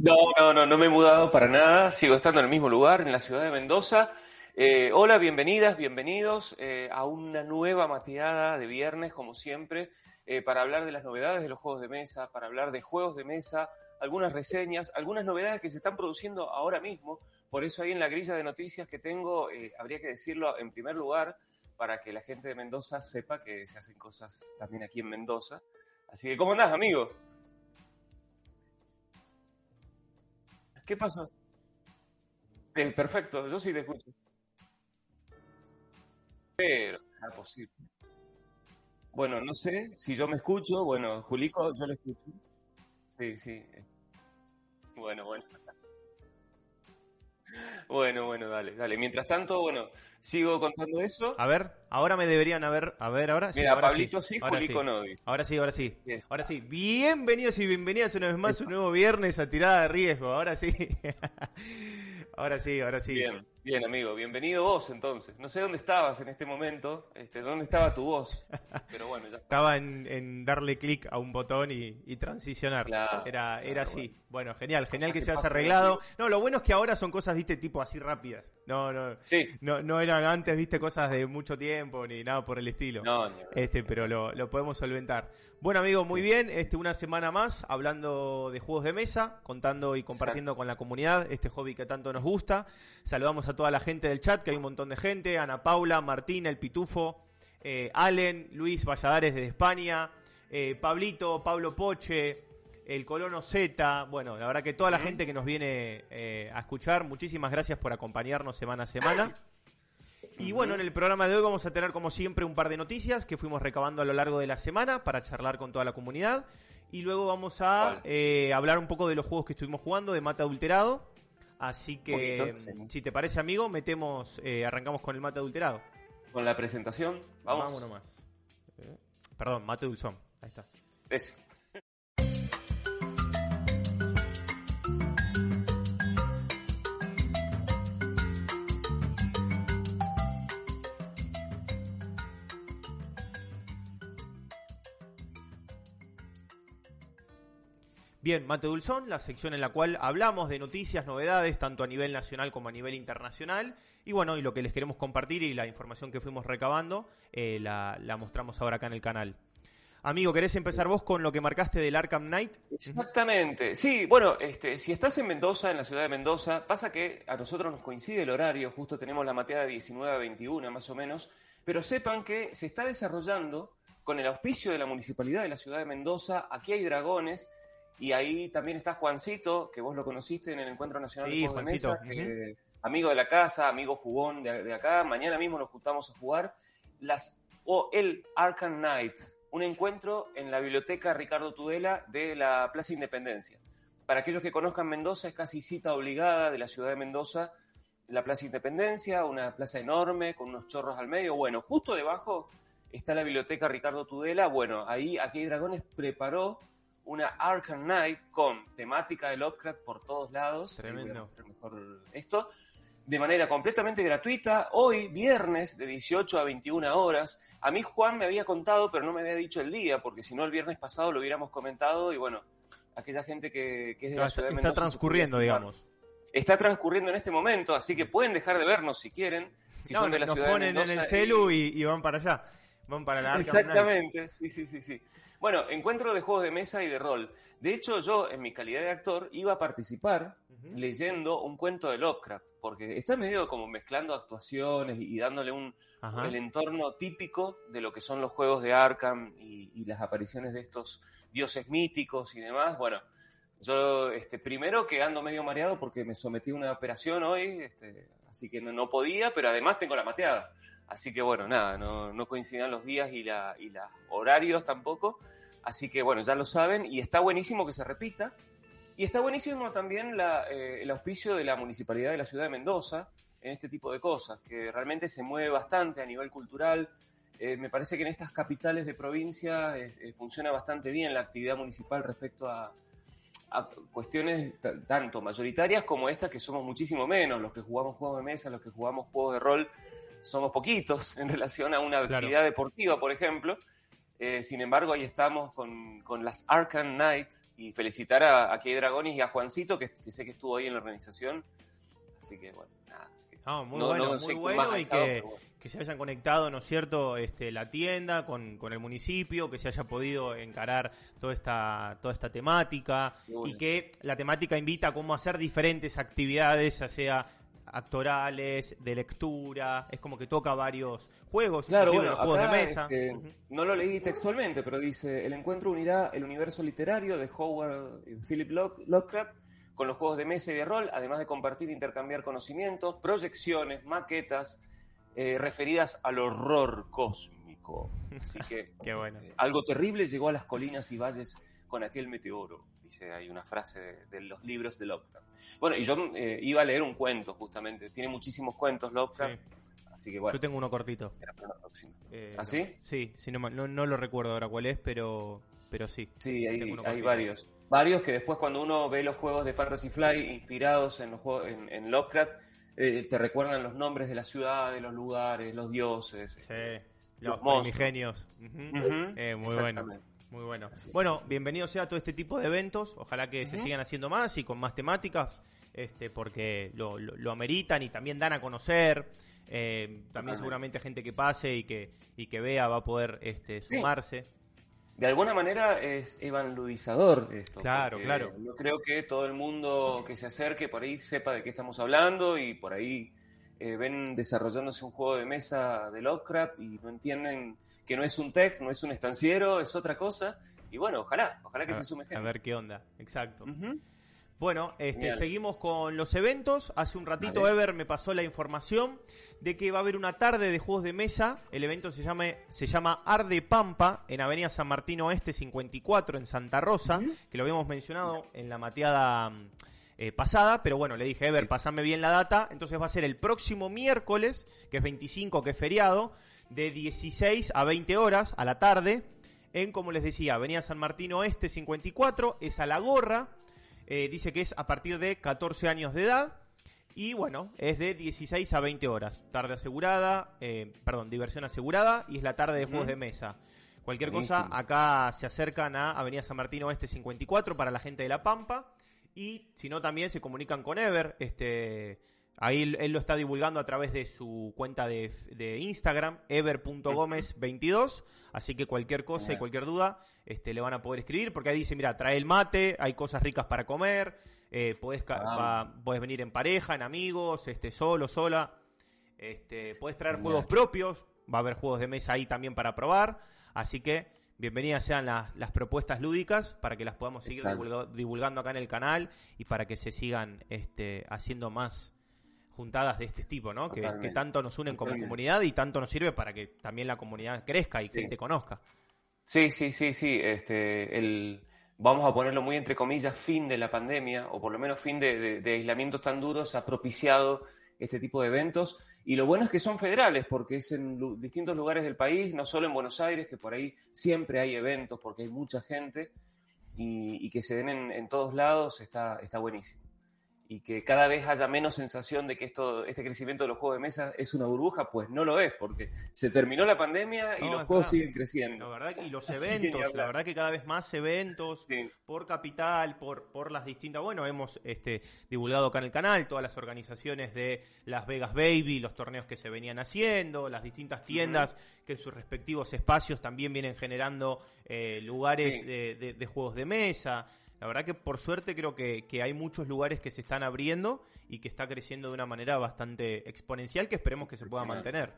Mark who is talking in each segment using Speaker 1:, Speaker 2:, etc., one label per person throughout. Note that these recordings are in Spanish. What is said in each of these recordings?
Speaker 1: No, no, no, no me he mudado para nada. Sigo estando en el mismo lugar, en la ciudad de Mendoza. Eh, hola, bienvenidas, bienvenidos eh, a una nueva mateada de viernes, como siempre, eh, para hablar de las novedades de los juegos de mesa, para hablar de juegos de mesa, algunas reseñas, algunas novedades que se están produciendo ahora mismo. Por eso ahí en la grilla de noticias que tengo, habría que decirlo en primer lugar, para que la gente de Mendoza sepa que se hacen cosas también aquí en Mendoza. Así que, ¿cómo andás, amigo? ¿Qué pasó? Eh, perfecto, yo sí te escucho. Pero, es posible. Bueno, no sé si yo me escucho. Bueno, Julico, yo lo escucho. Sí, sí. Bueno, bueno. Bueno, bueno, dale, dale. Mientras tanto, bueno, sigo contando eso.
Speaker 2: A ver, ahora me deberían haber. A ver, ahora
Speaker 1: sí. Mira, Pablito sí, Julico no.
Speaker 2: Ahora sí, ahora sí. Ahora sí. Bienvenidos y bienvenidas una vez más a un nuevo viernes a tirada de riesgo. Ahora sí. ahora sí, ahora sí.
Speaker 1: Bien. Bien, amigo, bienvenido vos entonces. No sé dónde estabas en este momento, este, dónde estaba tu voz, pero bueno, ya
Speaker 2: Estaba en, darle clic a un botón y, transicionar. era era así. Bueno. genial, genial que, se haya arreglado. No, lo bueno es que ahora son cosas, viste, tipo así rápidas. No, no,
Speaker 1: sí.
Speaker 2: no, no eran antes, viste, cosas de mucho tiempo ni nada por el estilo.
Speaker 1: No,
Speaker 2: este, pero lo, lo podemos solventar. Bueno, amigo, muy bien. Este, una semana más hablando de juegos de mesa, contando y compartiendo con la comunidad este hobby que tanto nos gusta. Saludamos a toda la gente del chat, que hay un montón de gente. Ana Paula, Martín, El Pitufo, eh, Allen, Luis Valladares desde España, eh, Pablito, Pablo Poche, el Colono Z. Bueno, la verdad que toda la gente que nos viene eh, a escuchar, muchísimas gracias por acompañarnos semana a semana. Y bueno, en el programa de hoy vamos a tener como siempre un par de noticias que fuimos recabando a lo largo de la semana para charlar con toda la comunidad. Y luego vamos a eh, hablar un poco de los juegos que estuvimos jugando, de mate adulterado. Así que, si te parece, amigo, metemos, eh, arrancamos con el mate adulterado.
Speaker 1: Con la presentación, vamos.
Speaker 2: Vamos nomás. Eh, perdón, mate dulzón. Ahí está.
Speaker 1: Eso.
Speaker 2: Bien, Mate Dulzón, la sección en la cual hablamos de noticias, novedades, tanto a nivel nacional como a nivel internacional. Y bueno, y lo que les queremos compartir y la información que fuimos recabando, eh, la, mostramos ahora acá en el canal. Amigo, ¿querés empezar vos con lo que marcaste del Arkham Knight?
Speaker 1: Exactamente. Sí, bueno, este, si estás en Mendoza, en la ciudad de Mendoza, pasa que a nosotros nos coincide el horario, justo tenemos la mateada de 19 a 21 más o menos, pero sepan que se está desarrollando con el auspicio de la Municipalidad de la ciudad de Mendoza, aquí hay dragones, y ahí también está Juancito, que vos lo conociste en el Encuentro Nacional de Juegos de Mesa, amigo de la casa, amigo jugón de, acá. Mañana mismo nos juntamos a jugar las o el Arkham Knight, un encuentro en la biblioteca Ricardo Tudela de la Plaza Independencia. Para aquellos que conozcan Mendoza, es casi cita obligada de la ciudad de Mendoza, la Plaza Independencia, una plaza enorme con unos chorros al medio. Bueno, justo debajo está la biblioteca Ricardo Tudela. Bueno, ahí Aquí Dragones preparó una Arkham Knight con temática de Lovecraft por todos lados.
Speaker 2: Tremendo.
Speaker 1: Mejor esto. De manera completamente gratuita, hoy, viernes, de 18 a 21 horas. A mí Juan me había contado, pero no me había dicho el día, porque si no el viernes pasado lo hubiéramos comentado y bueno, aquella gente que, es de la ciudad de Mendoza.
Speaker 2: Está transcurriendo, digamos.
Speaker 1: Está transcurriendo en este momento, así que pueden dejar de vernos si quieren. Si son de la ciudad
Speaker 2: ponen
Speaker 1: de Mendoza,
Speaker 2: en el celu y, van para allá. Van para la
Speaker 1: Exactamente, sí, sí, sí, sí. Bueno, encuentro de juegos de mesa y de rol. De hecho, yo, en mi calidad de actor, iba a participar leyendo un cuento de Lovecraft, porque está medio como mezclando actuaciones y, dándole un el entorno típico de lo que son los juegos de Arkham y, las apariciones de estos dioses míticos y demás. Bueno, yo este, primero que ando medio mareado porque me sometí a una operación hoy, este, así que no, no podía, pero además tengo la mateada. Así que bueno, nada, no, no coincidan los días y, la, y los horarios tampoco. Así que bueno, ya lo saben y está buenísimo que se repita. Y está buenísimo también eh, el auspicio de la Municipalidad de la Ciudad de Mendoza en este tipo de cosas, que realmente se mueve bastante a nivel cultural. Eh, me parece que en estas capitales de provincia eh, funciona bastante bien la actividad municipal respecto a, a cuestiones tanto mayoritarias como estas, que somos muchísimo menos, los que jugamos juegos de mesa, los que jugamos juegos de rol somos poquitos en relación a una actividad deportiva, por ejemplo. Eh, sin embargo, ahí estamos con, con las Arkham Knights y felicitar a, a Key Dragonis y a Juancito, que, que, sé que estuvo ahí en la organización. Así que bueno, nada.
Speaker 2: Muy no, bueno, no muy bueno y que, bueno. Que, se hayan conectado, ¿no es cierto?, este, la tienda con, con, el municipio, que se haya podido encarar toda esta, toda esta temática y que la temática invita a cómo hacer diferentes actividades, ya sea actorales, de lectura, es como que toca varios juegos,
Speaker 1: claro, bueno,
Speaker 2: juegos
Speaker 1: acá, de mesa. Este, uh -huh. No lo leí textualmente, pero dice, el encuentro unirá el universo literario de Howard Philip Lovecraft con los juegos de mesa y de rol, además de compartir e intercambiar conocimientos, proyecciones, maquetas eh, referidas al horror cósmico. Así que
Speaker 2: Qué bueno.
Speaker 1: eh, algo terrible llegó a las colinas y valles con aquel meteoro. Dice, hay una frase de, de los libros de Lovecraft. Bueno, y yo eh, iba a leer un cuento, justamente. Tiene muchísimos cuentos Lovecraft.
Speaker 2: Sí.
Speaker 1: Así que bueno.
Speaker 2: Yo tengo uno cortito.
Speaker 1: Será para la próxima. ¿Ah, sí?
Speaker 2: Sí, sí no, no, no, lo recuerdo ahora cuál es, pero, pero sí.
Speaker 1: Sí, hay, hay varios. Varios que después cuando uno ve los juegos de Fantasy Fly inspirados en, los juegos, en, en Lovecraft, eh, te recuerdan los nombres de las ciudades, los lugares, los dioses,
Speaker 2: sí.
Speaker 1: los,
Speaker 2: los genios. Uh -huh. Uh -huh. eh, muy bueno. Muy bueno. Así bueno, es. bienvenido sea a todo este tipo de eventos. Ojalá que uh -huh. se sigan haciendo más y con más temáticas, este, porque lo, lo, lo ameritan y también dan a conocer. Eh, también seguramente gente que pase y que, y que vea va a poder este, sumarse.
Speaker 1: Sí. De alguna manera es evangelizador esto.
Speaker 2: Claro, claro.
Speaker 1: Yo creo que todo el mundo que se acerque por ahí sepa de qué estamos hablando y por ahí eh, ven desarrollándose un juego de mesa de Lovecraft y no entienden que no es un tech, no es un estanciero, es otra cosa. Y bueno, ojalá, ojalá que
Speaker 2: a,
Speaker 1: se sume gente.
Speaker 2: A ver qué onda, exacto. Uh -huh. Bueno, este, seguimos con los eventos. Hace un ratito vale. Ever me pasó la información de que va a haber una tarde de juegos de mesa. El evento se llama, se llama Arde Pampa en Avenida San Martín Oeste 54 en Santa Rosa, uh -huh. que lo habíamos mencionado en la mateada eh, pasada, pero bueno, le dije, Ever, pasame bien la data. Entonces va a ser el próximo miércoles, que es 25, que es feriado, de 16 a 20 horas a la tarde, en, como les decía, Avenida San Martín Oeste 54, es a la gorra. Eh, dice que es a partir de 14 años de edad. Y bueno, es de 16 a 20 horas. Tarde asegurada, eh, perdón, diversión asegurada y es la tarde de juegos de mesa. Cualquier Buenísimo. cosa, acá se acercan a Avenida San Martín Oeste 54 para la gente de La Pampa. Y si no, también se comunican con Ever. Este, ahí él lo está divulgando a través de su cuenta de, de Instagram, ever.gómez22. Así que cualquier cosa y cualquier duda este, le van a poder escribir. Porque ahí dice, mira, trae el mate, hay cosas ricas para comer. Eh, podés, va, podés, venir en pareja, en amigos, este, solo, sola. Este, podés traer Bien. juegos propios. Va a haber juegos de mesa ahí también para probar. Así que bienvenidas sean las, las propuestas lúdicas para que las podamos seguir divulga, divulgando acá en el canal y para que se sigan este, haciendo más juntadas de este tipo, ¿no? Que, que, tanto nos unen como comunidad y tanto nos sirve para que también la comunidad crezca y sí. que te conozca.
Speaker 1: Sí, sí, sí, sí. Este, el, vamos a ponerlo muy entre comillas, fin de la pandemia, o por lo menos fin de, de, de aislamientos tan duros, ha propiciado este tipo de eventos. Y lo bueno es que son federales, porque es en distintos lugares del país, no solo en Buenos Aires, que por ahí siempre hay eventos, porque hay mucha gente, y, y que se den en, en, todos lados, está, está buenísimo. Y que cada vez haya menos sensación de que esto, este crecimiento de los juegos de mesa es una burbuja, pues no lo es, porque se terminó la pandemia y no, los juegos verdad. siguen creciendo.
Speaker 2: La verdad, y los eventos, la verdad que cada vez más eventos sí. por capital, por, por las distintas, bueno, hemos este, divulgado acá en el canal todas las organizaciones de Las Vegas Baby, los torneos que se venían haciendo, las distintas tiendas uh -huh. que en sus respectivos espacios también vienen generando eh, lugares sí. de, de, de juegos de mesa. La verdad que por suerte creo que, que, hay muchos lugares que se están abriendo y que está creciendo de una manera bastante exponencial que esperemos que se pueda mantener.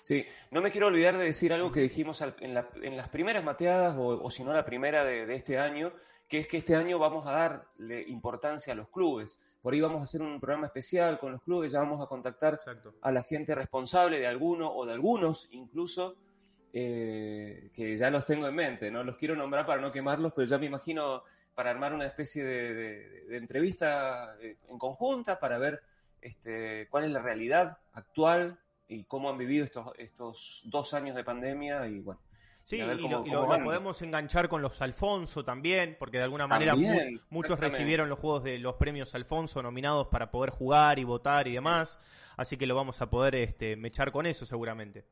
Speaker 1: Sí, no me quiero olvidar de decir algo que dijimos en, la, en las primeras mateadas, o, o, si no la primera de, de, este año, que es que este año vamos a darle importancia a los clubes. Por ahí vamos a hacer un programa especial con los clubes, ya vamos a contactar Exacto. a la gente responsable de alguno o de algunos incluso, eh, que ya los tengo en mente, no los quiero nombrar para no quemarlos, pero ya me imagino para armar una especie de, de, de entrevista eh, en conjunta para ver este, cuál es la realidad actual y cómo han vivido estos, estos dos años de pandemia y bueno.
Speaker 2: Sí, y, cómo, y, lo, y lo, lo, podemos enganchar con los Alfonso también, porque de alguna manera también, mu muchos recibieron los juegos de los premios Alfonso nominados para poder jugar y votar y demás, sí. así que lo vamos a poder este, mechar con eso seguramente.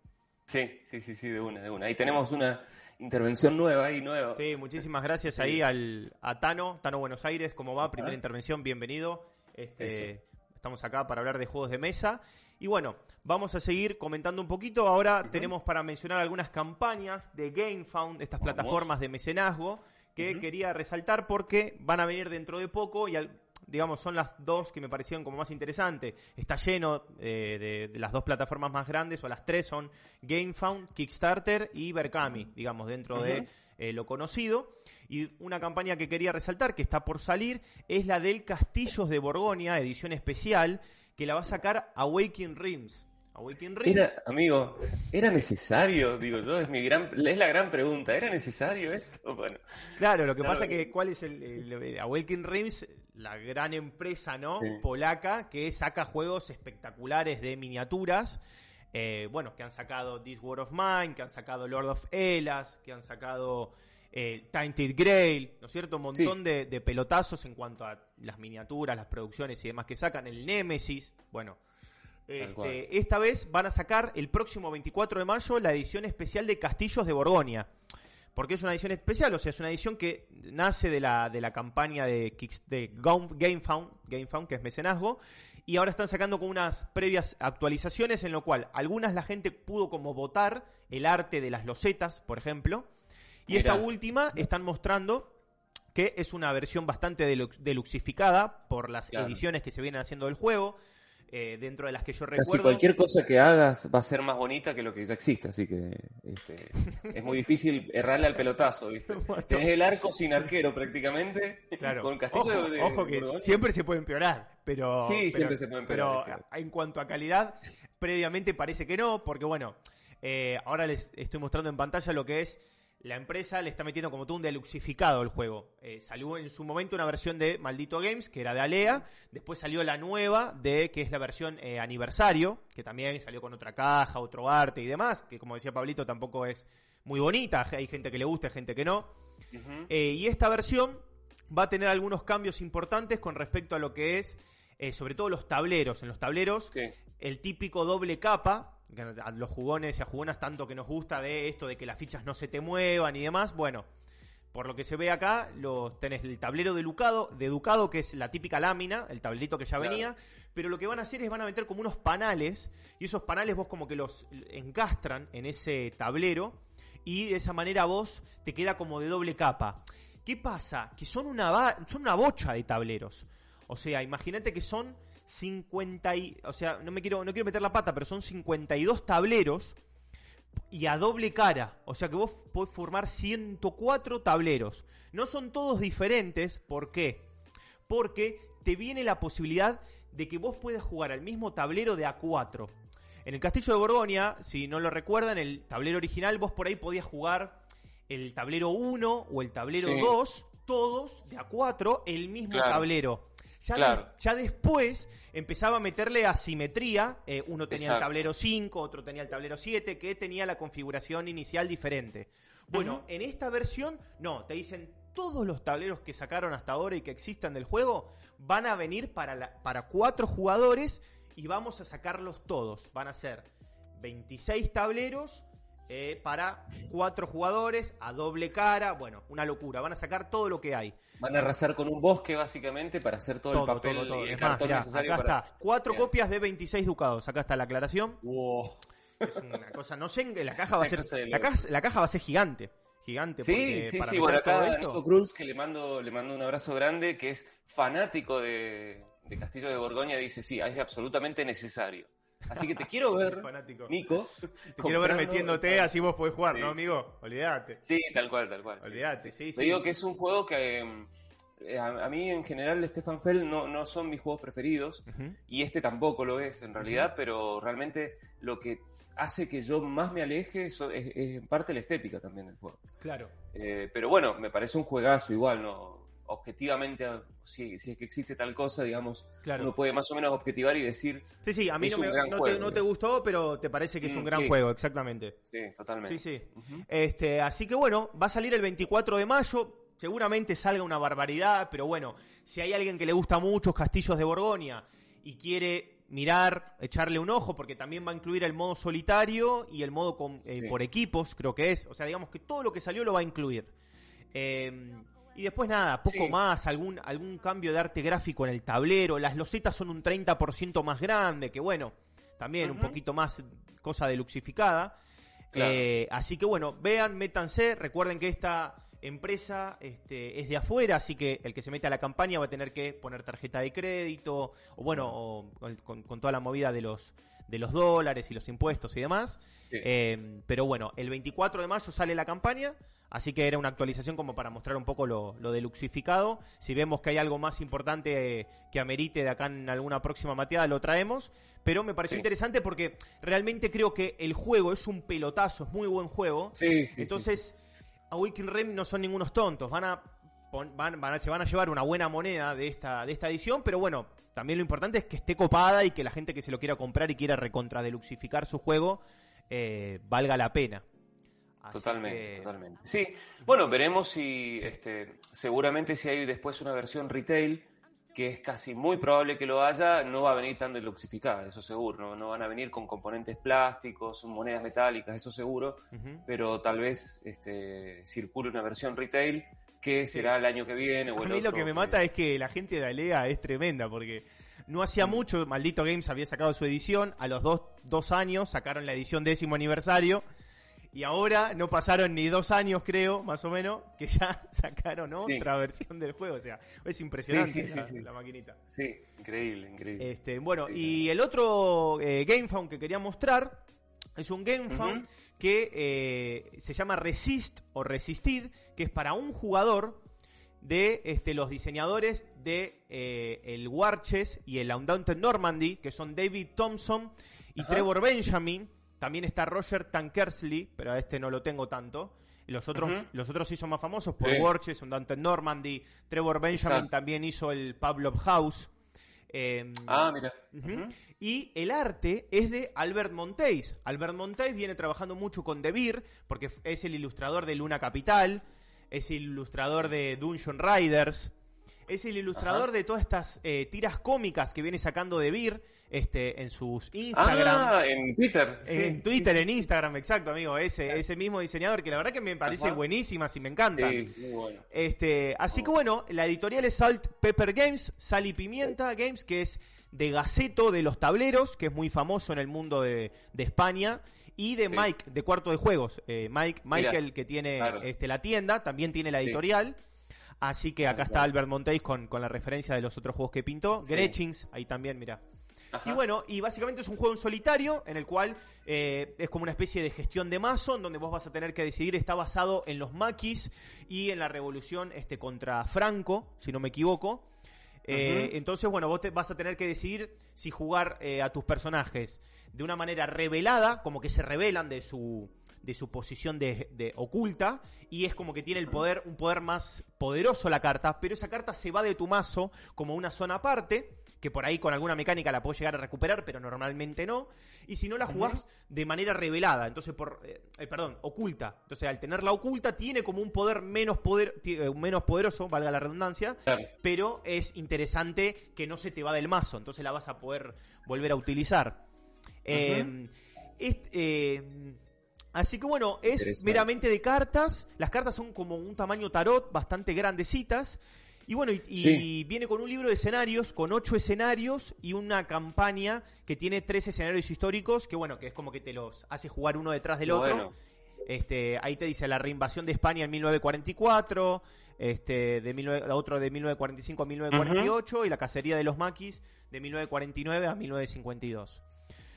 Speaker 1: Sí, sí, sí, sí, de una, de una. Ahí tenemos una intervención nueva y nueva.
Speaker 2: Sí, muchísimas gracias ahí al, a Tano, Tano Buenos Aires, ¿cómo va? Primera intervención, bienvenido. Este, estamos acá para hablar de juegos de mesa. Y bueno, vamos a seguir comentando un poquito. Ahora tenemos para mencionar algunas campañas de GameFound, estas plataformas de mecenazgo, que quería resaltar porque van a venir dentro de poco y digamos, son las dos que me parecieron como más interesantes. Está lleno eh, de, las dos plataformas más grandes, o las tres son GameFound, Kickstarter y Berkami, digamos, dentro de eh, lo conocido. Y una campaña que quería resaltar, que está por salir, es la del Castillos de Borgoña, edición especial, que la va a sacar Awakening Rims.
Speaker 1: Rims. Era, amigo, ¿era necesario? Digo yo, es, mi gran, es la gran pregunta. ¿Era necesario esto? Bueno,
Speaker 2: claro, lo que pasa que, ¿cuál es el, el, Awakening Rims? La gran empresa, ¿no? Polaca, que saca juegos espectaculares de miniaturas. Eh, bueno, que han sacado This War of Mine, que han sacado Lord of Elas, que han sacado eh, Tainted Grail, ¿no es cierto? Un montón de, pelotazos en cuanto a las miniaturas, las producciones y demás que sacan. El Nemesis, bueno. Este, esta vez van a sacar el próximo 24 de mayo la edición especial de Castillos de Borgoña. Porque es una edición especial, o sea, es una edición que nace de la, de la campaña de, de GameFound, GameFound, que es mecenazgo, y ahora están sacando con unas previas actualizaciones en lo cual algunas la gente pudo como votar el arte de las losetas, por ejemplo, y esta última están mostrando que es una versión bastante deluxificada por las ediciones que se vienen haciendo del juego. Eh, dentro de las que yo recuerdo.
Speaker 1: Casi cualquier cosa que hagas va a ser más bonita que lo que ya existe, así que este, es muy difícil errarle al pelotazo, ¿viste? Tenés el arco sin arquero prácticamente,
Speaker 2: claro. con castillo de, Ojo que siempre se puede empeorar, pero...
Speaker 1: Sí, siempre se puede empeorar.
Speaker 2: Pero en cuanto a calidad, previamente parece que no, porque bueno, eh, ahora les estoy mostrando en pantalla lo que es la empresa le está metiendo como tú un deluxificado el juego. Eh, salió en su momento una versión de Maldito Games, que era de Alea. Después salió la nueva, de que es la versión eh, aniversario, que también salió con otra caja, otro arte y demás, que como decía Pablito tampoco es muy bonita. Hay gente que le gusta, hay gente que no. Eh, y esta versión va a tener algunos cambios importantes con respecto a lo que es, sobre todo los tableros. En los tableros, el típico doble capa, a los jugones y a jugonas tanto que nos gusta de esto de que las fichas no se te muevan y demás, bueno, por lo que se ve acá, los, tenés el tablero de Ducado, de Ducado, que es la típica lámina, el tablerito que ya venía, pero lo que van a hacer es van a meter como unos panales, y esos panales vos como que los encastran en ese tablero, y de esa manera vos te queda como de doble capa. ¿Qué pasa? Que son una, son una bocha de tableros. O sea, imagínate que son 50 y, o sea, no me quiero no quiero meter la pata, pero son 52 tableros y a doble cara, o sea que vos podés formar 104 tableros. No son todos diferentes, ¿por qué? Porque te viene la posibilidad de que vos puedas jugar al mismo tablero de A4. En el Castillo de Borgoña, si no lo recuerdan, el tablero original vos por ahí podías jugar el tablero 1 o el tablero 2, todos de A4, el mismo tablero. Ya, después empezaba a meterle asimetría. Eh, uno tenía el tablero 5, otro tenía el tablero 7, que tenía la configuración inicial diferente. Bueno, en esta versión, no, te dicen todos los tableros que sacaron hasta ahora y que existan del juego van a venir para, para cuatro jugadores y vamos a sacarlos todos. Van a ser 26 tableros eh, para cuatro jugadores a doble cara. Bueno, una locura. Van a sacar todo lo que hay.
Speaker 1: Van a arrasar con un bosque básicamente para hacer todo, el papel y el cartón necesario.
Speaker 2: Acá está. Cuatro copias de 26 ducados. Acá está la aclaración. Es una cosa, no sé, la caja va a ser. La caja, la caja va a ser gigante gigante.
Speaker 1: Sí, sí, sí. Bueno, acá Nico Cruz, que le mando, le mando un abrazo grande, que es fanático de, de Castillo de Borgoña, dice: Sí, es absolutamente necesario. Así que te quiero ver, Nico.
Speaker 2: Te quiero ver metiéndote, así vos podés jugar, ¿no, amigo? Olvídate.
Speaker 1: Sí, tal cual, tal cual.
Speaker 2: Olvídate, sí,
Speaker 1: sí. Te digo que es un juego que eh, a, mí en general Stefan Fell no, no son mis juegos preferidos y este tampoco lo es en realidad, pero realmente lo que hace que yo más me aleje es, en parte la estética también del juego.
Speaker 2: Claro.
Speaker 1: Eh, pero bueno, me parece un juegazo igual, no objetivamente, si, es que existe tal cosa, digamos, uno puede más o menos objetivar y decir.
Speaker 2: Sí, sí, a mí no, te, no, te, gustó, pero te parece que es un mm, gran juego, exactamente.
Speaker 1: Sí, totalmente.
Speaker 2: Sí, sí. este, así que bueno, va a salir el 24 de mayo. Seguramente salga una barbaridad, pero bueno, si hay alguien que le gusta mucho Castillos de Borgoña y quiere mirar, echarle un ojo, porque también va a incluir el modo solitario y el modo por equipos, creo que es. O sea, digamos que todo lo que salió lo va a incluir. Y después nada, poco más, algún, algún cambio de arte gráfico en el tablero. Las losetas son un 30% más grande, que bueno, también un poquito más cosa deluxificada. Eh, así que bueno, vean, métanse, recuerden que esta empresa este, es de afuera, así que el que se mete a la campaña va a tener que poner tarjeta de crédito, o bueno, con, toda la movida de los, de los dólares y los impuestos y demás. Eh, pero bueno, el 24 de mayo sale la campaña, así que era una actualización como para mostrar un poco lo, lo deluxificado. Si vemos que hay algo más importante que amerite de acá en alguna próxima mateada, lo traemos. Pero me pareció interesante porque realmente creo que el juego es un pelotazo, es muy buen juego. Entonces a Wiking Rim no son ningunos tontos, van a, van, se van a llevar una buena moneda de esta, de esta edición, pero bueno, también lo importante es que esté copada y que la gente que se lo quiera comprar y quiera recontra deluxificar su juego eh, valga la pena.
Speaker 1: Totalmente, totalmente. Sí, bueno, veremos si, este, seguramente si hay después una versión retail que es casi muy probable que lo haya, no va a venir tan deluxificada, eso seguro. No, van a venir con componentes plásticos, monedas metálicas, eso seguro. Pero tal vez este, circule una versión retail que será el año que viene. O
Speaker 2: a mí lo que me mata es que la gente de Alea es tremenda, porque no hacía mm. mucho, Maldito Games había sacado su edición, a los dos, dos años sacaron la edición décimo aniversario y ahora no pasaron ni dos años, creo, más o menos, que ya sacaron otra versión del juego. O sea, es impresionante la, maquinita.
Speaker 1: Sí, increíble, increíble.
Speaker 2: Este, bueno, y el otro eh, GameFound que quería mostrar es un GameFound que eh, se llama Resist o Resistid, que es para un jugador de este, los diseñadores de eh, el Warches y el Undaunted Normandy, que son David Thompson y Trevor Benjamin, también está Roger Tankersley, pero a este no lo tengo tanto. Los otros, los otros sí son más famosos, por sí. un Dante Normandy, Trevor Benjamin también hizo el Pablo House.
Speaker 1: Em, ah, mira.
Speaker 2: Y el arte es de Albert Monteis. Albert Monteis viene trabajando mucho con De Beer, porque es el ilustrador de Luna Capital, es el ilustrador de Dungeon Riders, es el ilustrador de todas estas eh, tiras cómicas que viene sacando De Beer este, en sus Instagram.
Speaker 1: Ah, en Twitter.
Speaker 2: En Twitter, en Instagram, exacto, amigo. Ese, ese mismo diseñador que la verdad que me parece buenísima y me encanta. Este, así que bueno, la editorial es Salt Pepper Games, Sal y Pimienta Games, que es de Gaceto de los tableros, que es muy famoso en el mundo de, España y de Mike, de Cuarto de Juegos. Eh, Mike, Michael, que tiene este, la tienda, también tiene la editorial. Así que acá está Albert Monteis con, con, la referencia de los otros juegos que pintó. Gretchins, ahí también, mira. Y bueno, y básicamente es un juego en solitario en el cual eh, es como una especie de gestión de mazo, en donde vos vas a tener que decidir, está basado en los maquis y en la revolución este, contra Franco, si no me equivoco. Eh, entonces, bueno, vos te vas a tener que decidir si jugar eh, a tus personajes de una manera revelada, como que se revelan de su, de su posición de, de, oculta y es como que tiene el poder, un poder más poderoso la carta, pero esa carta se va de tu mazo como una zona aparte que por ahí con alguna mecánica la puedes llegar a recuperar, pero normalmente no. Y si no la jugás de manera revelada, entonces por, eh, eh, perdón, oculta. Entonces al tenerla oculta tiene como un poder menos poder, eh, menos poderoso, valga la redundancia, pero es interesante que no se te va del mazo, entonces la vas a poder volver a utilizar. Em, así que bueno, es meramente de cartas. Las cartas son como un tamaño tarot, bastante grandecitas. Y bueno, y, viene con un libro de escenarios, con ocho escenarios y una campaña que tiene tres escenarios históricos, que bueno, que es como que te los hace jugar uno detrás del otro. Este, ahí te dice la reinvasión de España en 1944, este, de otro de 1945 a 1948 y la cacería de los maquis de 1949 a 1952.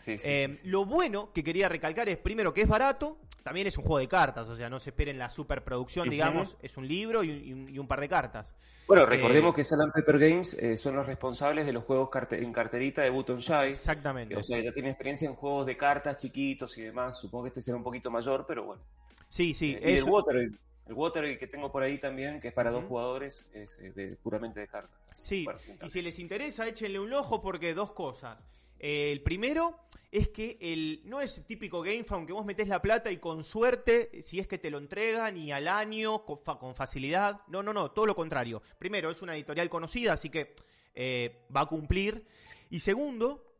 Speaker 2: Eh, lo bueno que quería recalcar es, primero, que es barato, también es un juego de cartas, o sea, no se esperen la superproducción, digamos, es un libro y un, par de cartas.
Speaker 1: Bueno, recordemos eh, que Salam Pepper Games eh, son los responsables de los juegos en carterita de Button Shy.
Speaker 2: Exactamente.
Speaker 1: o sea, ya tiene experiencia en juegos de cartas chiquitos y demás, supongo que este será un poquito mayor, pero bueno.
Speaker 2: Sí, sí.
Speaker 1: y el Water, el Water que tengo por ahí también, que es para dos jugadores, es puramente de cartas.
Speaker 2: Sí, y si les interesa, échenle un ojo porque dos cosas el primero es que el, no es típico GameFound que vos metés la plata y con suerte, si es que te lo entregan y al año, con, facilidad. No, no, no, todo lo contrario. Primero, es una editorial conocida, así que eh, va a cumplir. Y segundo,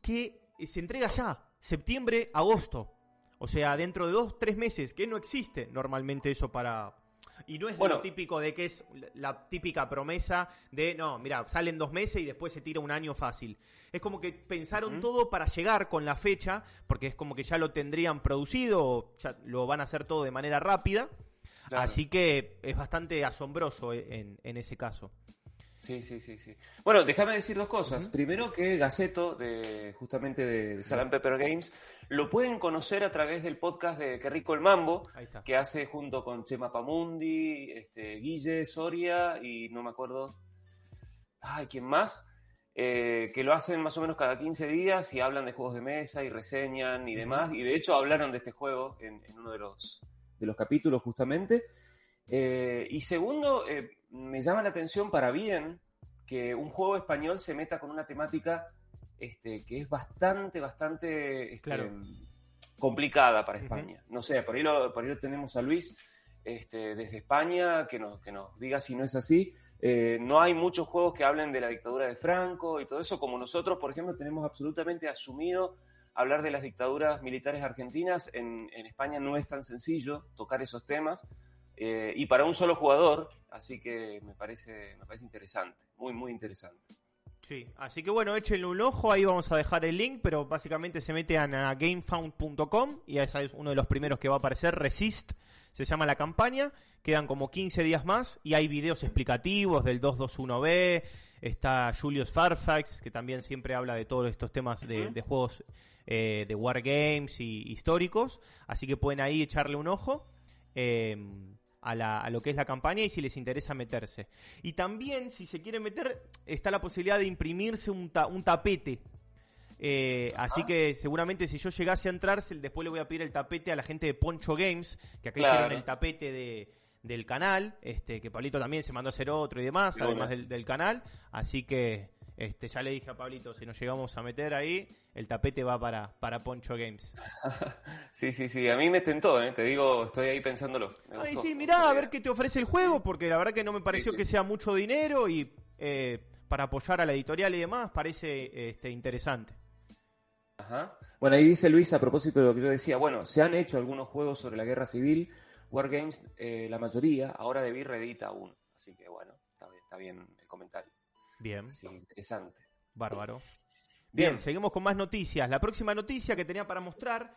Speaker 2: que se entrega ya, septiembre, agosto. O sea, dentro de dos, tres meses, que no existe normalmente eso para... Y no es lo típico de que es la típica promesa de, no, mira, salen dos meses y después se tira un año fácil. Es como que pensaron todo para llegar con la fecha, porque es como que ya lo tendrían producido, o ya lo van a hacer todo de manera rápida. Así que es bastante asombroso en, en ese caso.
Speaker 1: Sí, sí, sí, sí. Bueno, déjame decir dos cosas. Primero que Gaceto, de, justamente de, Salam Pepper Games, lo pueden conocer a través del podcast de Qué rico el mambo, que hace junto con Chema Pamundi, este, Guille, Soria y no me acuerdo, ay, ¿quién más? Eh, que lo hacen más o menos cada 15 días y hablan de juegos de mesa y reseñan y demás. Y de hecho hablaron de este juego en, uno de los, de los capítulos justamente. Eh, y segundo, eh, me llama la atención para bien que un juego español se meta con una temática este, que es bastante, bastante este, complicada para España. No sé, por ahí, lo, por ahí tenemos a Luis este, desde España que nos, que nos diga si no es así. Eh, no hay muchos juegos que hablen de la dictadura de Franco y todo eso, como nosotros, por ejemplo, tenemos absolutamente asumido hablar de las dictaduras militares argentinas. En, en España no es tan sencillo tocar esos temas. Eh, y para un solo jugador, así que me parece, me parece interesante, muy, muy interesante.
Speaker 2: Sí, así que bueno, échenle un ojo, ahí vamos a dejar el link, pero básicamente se mete a gamefound.com y ese es uno de los primeros que va a aparecer, Resist, se llama la campaña, quedan como 15 días más y hay videos explicativos del 221B, está Julius Farfax, que también siempre habla de todos estos temas de, juegos eh, de wargames y históricos, así que pueden ahí echarle un ojo. Eh, a, lo que es la campaña y si les interesa meterse. Y también, si se quiere meter, está la posibilidad de imprimirse un, un tapete. Eh, así que seguramente si yo llegase a entrar, después le voy a pedir el tapete a la gente de Poncho Games, que acá hicieron el tapete de, del canal, este, que Pablito también se mandó a hacer otro y demás, además del, del, canal. Así que este, ya le dije a Pablito, si nos llegamos a meter ahí, el tapete va para, para Poncho Games.
Speaker 1: sí, sí, sí, a mí me tentó, ¿eh? te digo, estoy ahí pensándolo.
Speaker 2: Ay, sí, mirá, a ver qué te ofrece el juego, porque la verdad que no me pareció que sea mucho dinero y eh, para apoyar a la editorial y demás parece este, interesante.
Speaker 1: Ajá. Bueno, ahí dice Luis a propósito de lo que yo decía, bueno, se han hecho algunos juegos sobre la guerra civil, Wargames, eh, la mayoría, ahora de reedita uno, así que bueno, está bien, está bien el comentario.
Speaker 2: Bien.
Speaker 1: Sí, interesante.
Speaker 2: Bárbaro. Bien. seguimos con más noticias. La próxima noticia que tenía para mostrar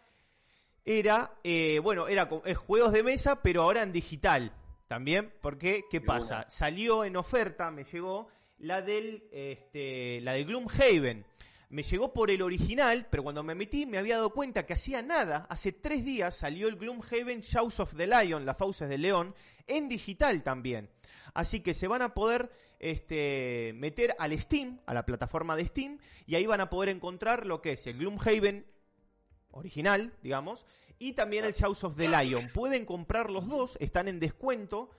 Speaker 2: era, eh, bueno, era juegos de mesa, pero ahora en digital también. Porque, ¿qué pasa? Salió en oferta, me llegó la del, este, la de Gloomhaven. Me llegó por el original, pero cuando me metí me había dado cuenta que hacía nada. Hace tres días salió el Gloomhaven Shows of the Lion, las fauces del león, en digital también. Así que se van a poder este, meter al Steam, a la plataforma de Steam, y ahí van a poder encontrar lo que es el Gloomhaven original, digamos, y también el House of the Lion. Pueden comprar los dos, están en descuento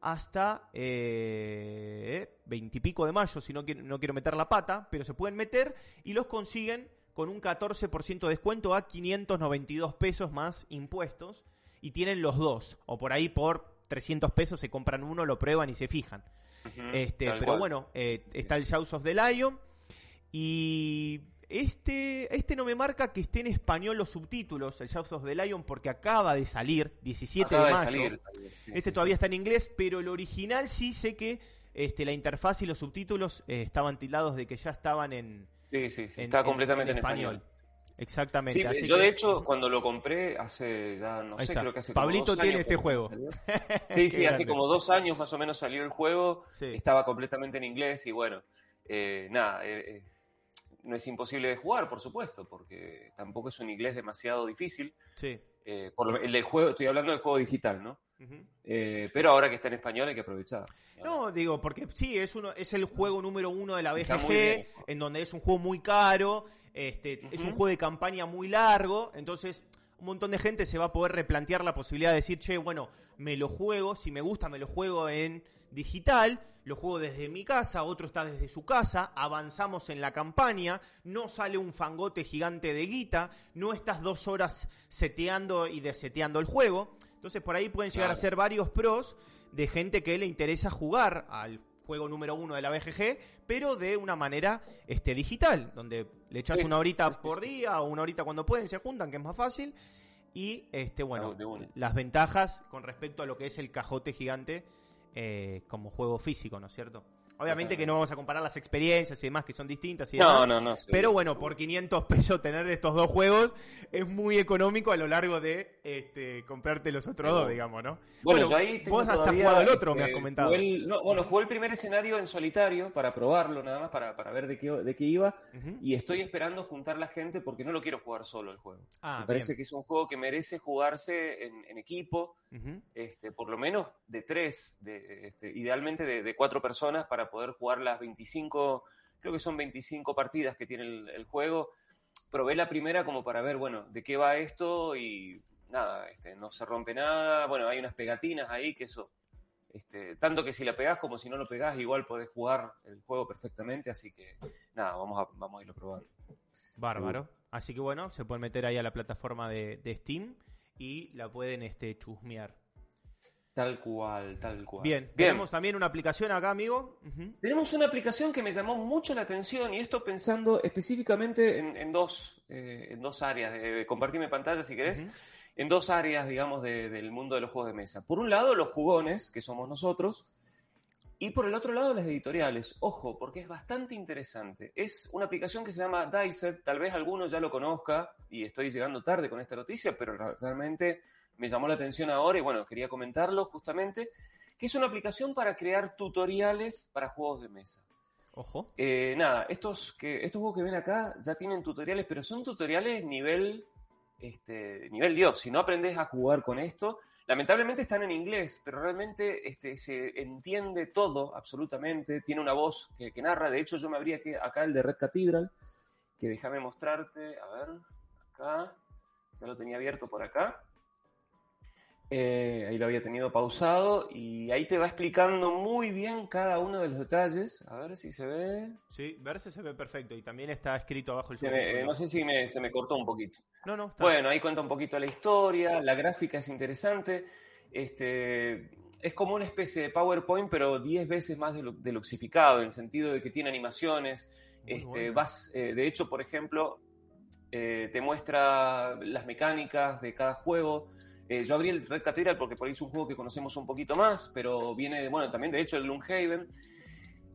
Speaker 2: hasta eh, veintipico de mayo, si no no quiero meter la pata, pero se pueden meter y los consiguen con un 14% de descuento a 592 pesos más impuestos y tienen los dos, o por ahí por 300 pesos se compran uno, lo prueban y se fijan. Este, pero bueno, eh, está el House of the Lion y este, este no me marca que esté en español los subtítulos, el House of the Lion, porque acaba de salir, 17 de mayo. este todavía está en inglés, pero el original sí sé que este, la interfaz y los subtítulos eh, estaban tildados de que ya estaban en.
Speaker 1: Sí, sí, sí, está completamente en español.
Speaker 2: Exactamente.
Speaker 1: Sí, yo de hecho cuando lo compré hace ya no sé, creo que hace
Speaker 2: Pablito como dos tiene este juego.
Speaker 1: Sí, sí, hace como dos años más o menos salió el juego. Estaba completamente en inglés y bueno, eh, nada, eh, no es imposible de jugar, por supuesto, porque tampoco es un inglés demasiado difícil.
Speaker 2: Sí.
Speaker 1: Eh, por el del juego, estoy hablando del juego digital, ¿no? pero ahora que está en español hay que aprovechar.
Speaker 2: No, digo, porque sí, es uno, es el juego número uno de la BGG, en donde es un juego muy caro este, Es un juego de campaña muy largo, entonces un montón de gente se va a poder replantear la posibilidad de decir, che, bueno, me lo juego, si me gusta me lo juego en digital, lo juego desde mi casa, otro está desde su casa, avanzamos en la campaña, no sale un fangote gigante de guita, no estás dos horas seteando y deseteando el juego. Entonces por ahí pueden llegar a ser varios pros de gente que le interesa jugar al juego número uno de la BGG, pero de una manera este, digital, donde le echas una horita por día o una horita cuando pueden, se juntan, que es más fácil. Y este, bueno, las ventajas con respecto a lo que es el cajote gigante eh, como juego físico, ¿no es cierto? Obviamente que no vamos a comparar las experiencias y demás que son distintas y demás. No, no, no. pero bueno, por 500 pesos tener estos dos juegos es muy económico a lo largo de este, comprarte los otros dos, digamos, ¿no?
Speaker 1: Bueno, yo ahí vos hasta jugado el otro, me has comentado. bueno, jugué el primer escenario en solitario para probarlo nada más, para, para ver de qué, de qué iba. Y estoy esperando juntar la gente porque no lo quiero jugar solo el juego. Ah, me parece que es un juego que merece jugarse en, equipo, este, por lo menos de tres, de, este, idealmente de, de cuatro personas para poder jugar las 25, creo que son 25 partidas que tiene el, juego. Probé la primera como para ver, bueno, de qué va esto y nada, este, no se rompe nada. Bueno, hay unas pegatinas ahí que eso, este, tanto que si la pegás como si no lo pegás, igual podés jugar el juego perfectamente. Así que nada, vamos a, vamos a irlo probando.
Speaker 2: Bárbaro. Así que bueno, se pueden meter ahí a la plataforma de, Steam y la pueden este, chusmear.
Speaker 1: Tal cual, tal cual.
Speaker 2: Bien, tenemos también una aplicación acá, amigo.
Speaker 1: Tenemos una aplicación que me llamó mucho la atención y esto pensando específicamente en, dos, eh, en dos áreas. De, compartirme pantalla si querés. En dos áreas, digamos, del mundo de los juegos de mesa. Por un lado, los jugones, que somos nosotros. Y por el otro lado, las editoriales. Ojo, porque es bastante interesante. Es una aplicación que se llama Dicer. Tal vez alguno ya lo conozca y estoy llegando tarde con esta noticia, pero realmente me llamó la atención ahora y bueno, quería comentarlo justamente, que es una aplicación para crear tutoriales para juegos de mesa.
Speaker 2: Ojo.
Speaker 1: Eh, nada, estos, que, estos juegos que ven acá ya tienen tutoriales, pero son tutoriales nivel, este, nivel Dios. Si no aprendes a jugar con esto, lamentablemente están en inglés, pero realmente este, se entiende todo, absolutamente. Tiene una voz que, narra. De hecho, yo me abría que acá el de Red Cathedral, que déjame mostrarte. A ver, acá. Ya lo tenía abierto por acá. Eh, ahí lo había tenido pausado y ahí te va explicando muy bien cada uno de los detalles. A ver si se ve.
Speaker 2: Sí, verse se ve perfecto y también está escrito abajo el
Speaker 1: eh, No sé si se me cortó un poquito. No, no, está. Bueno, ahí cuenta un poquito la historia, la gráfica es interesante. Este, es como una especie de PowerPoint, pero 10 veces más deluxificado, en el sentido de que tiene animaciones. Este, vas, eh, de hecho, por ejemplo, te muestra las mecánicas de cada juego eh, yo abrí el Red Cathedral porque por ahí es un juego que conocemos un poquito más, pero viene, bueno, también de hecho el Gloomhaven.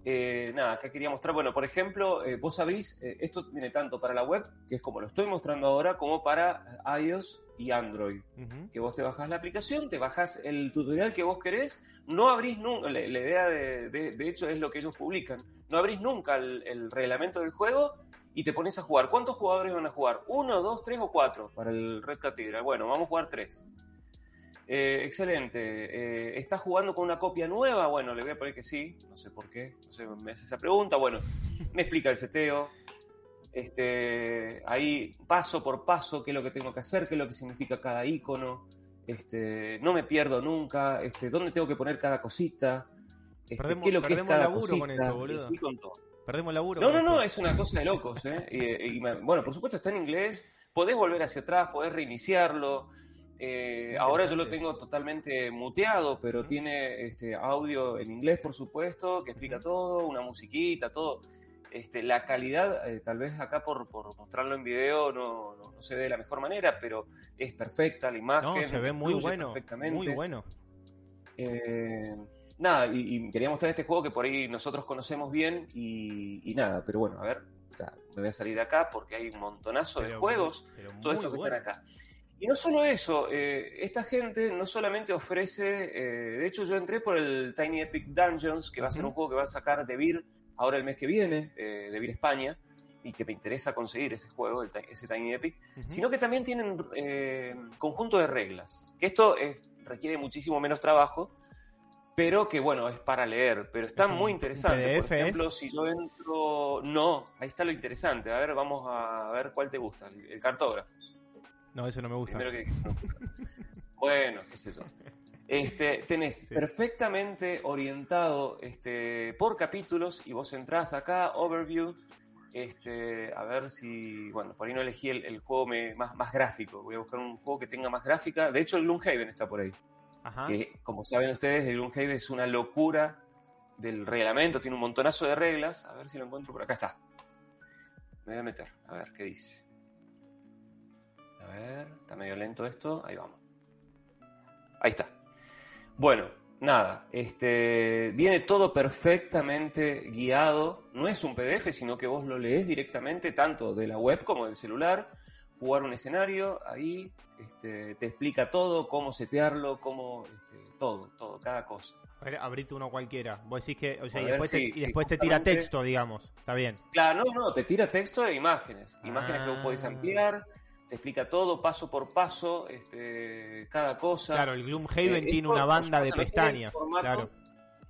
Speaker 1: Eh, nada, acá quería mostrar, bueno, por ejemplo, eh, vos abrís, esto viene tanto para la web, que es como lo estoy mostrando ahora, como para iOS y Android. Que vos te bajás la aplicación, te bajás el tutorial que vos querés, no abrís nunca, la, idea de, de, hecho es lo que ellos publican, no abrís nunca el, el reglamento del juego y te pones a jugar. ¿Cuántos jugadores van a jugar? ¿Uno, dos, tres o cuatro para el Red Cathedral? Bueno, vamos a jugar tres. Eh, excelente. Eh, ¿Estás jugando con una copia nueva? Bueno, le voy a poner que sí. No sé por qué. No sé, me hace esa pregunta. Bueno, me explica el seteo. Este, ahí paso por paso qué es lo que tengo que hacer, qué es lo que significa cada icono. Este, no me pierdo nunca. Este, dónde tengo que poner cada cosita. Este, qué es lo que es cada cosita. Con esto, boludo.
Speaker 2: Perdemos laburo.
Speaker 1: No, no, no, es una cosa de locos. ¿eh? y, bueno, por supuesto está en inglés. Podés volver hacia atrás, podés reiniciarlo. Eh, ahora yo lo tengo totalmente muteado, pero tiene este, audio en inglés, por supuesto, que explica todo, una musiquita, todo. Este, la calidad, eh, tal vez acá por, mostrarlo en video no, no, se ve de la mejor manera, pero es perfecta la imagen.
Speaker 2: No, se ve muy bueno. Muy bueno.
Speaker 1: Eh, nada, y, quería mostrar este juego que por ahí nosotros conocemos bien y, nada, pero bueno, a ver, me voy a salir de acá porque hay un montonazo de juegos, todo esto que están acá. Y no solo eso, eh, esta gente no solamente ofrece, eh, de hecho yo entré por el Tiny Epic Dungeons, que va a ser un juego que va a sacar Devir ahora el mes que viene, eh, Devir España, y que me interesa conseguir ese juego, ese Tiny Epic, sino que también tienen eh, conjunto de reglas, que esto requiere muchísimo menos trabajo, pero que bueno, es para leer, pero está muy interesante. Por ejemplo, si yo entro, no, ahí está lo interesante, a ver, vamos a ver cuál te gusta, el cartógrafo.
Speaker 2: No, eso no me gusta.
Speaker 1: bueno, qué sé yo. Este, tenés perfectamente orientado este, por capítulos y vos entrás acá, overview, este, a ver si, bueno, por ahí no elegí el, juego más, más gráfico, voy a buscar un juego que tenga más gráfica, de hecho el Gloomhaven está por ahí, Que como saben ustedes, el Gloomhaven es una locura del reglamento, tiene un montonazo de reglas. A ver si lo encuentro por acá. Está. Me voy a meter, a ver qué dice. A ver, está medio lento esto. Ahí vamos. Ahí está. Bueno, nada, este, viene todo perfectamente guiado. No es un PDF, sino que vos lo lees directamente, tanto de la web como del celular. Jugar un escenario, ahí este, te explica todo, cómo setearlo, cómo. Este, todo, todo, cada cosa.
Speaker 2: Abrite uno cualquiera. Vos decís que, o sea, y después, te, y después te tira texto, digamos. Está bien.
Speaker 1: Claro, no, no, te tira texto e imágenes. Imágenes que vos podés ah. ampliar, te explica todo paso por paso, este, cada cosa.
Speaker 2: Claro, el Gloomhaven eh, tiene una banda de pestañas. claro.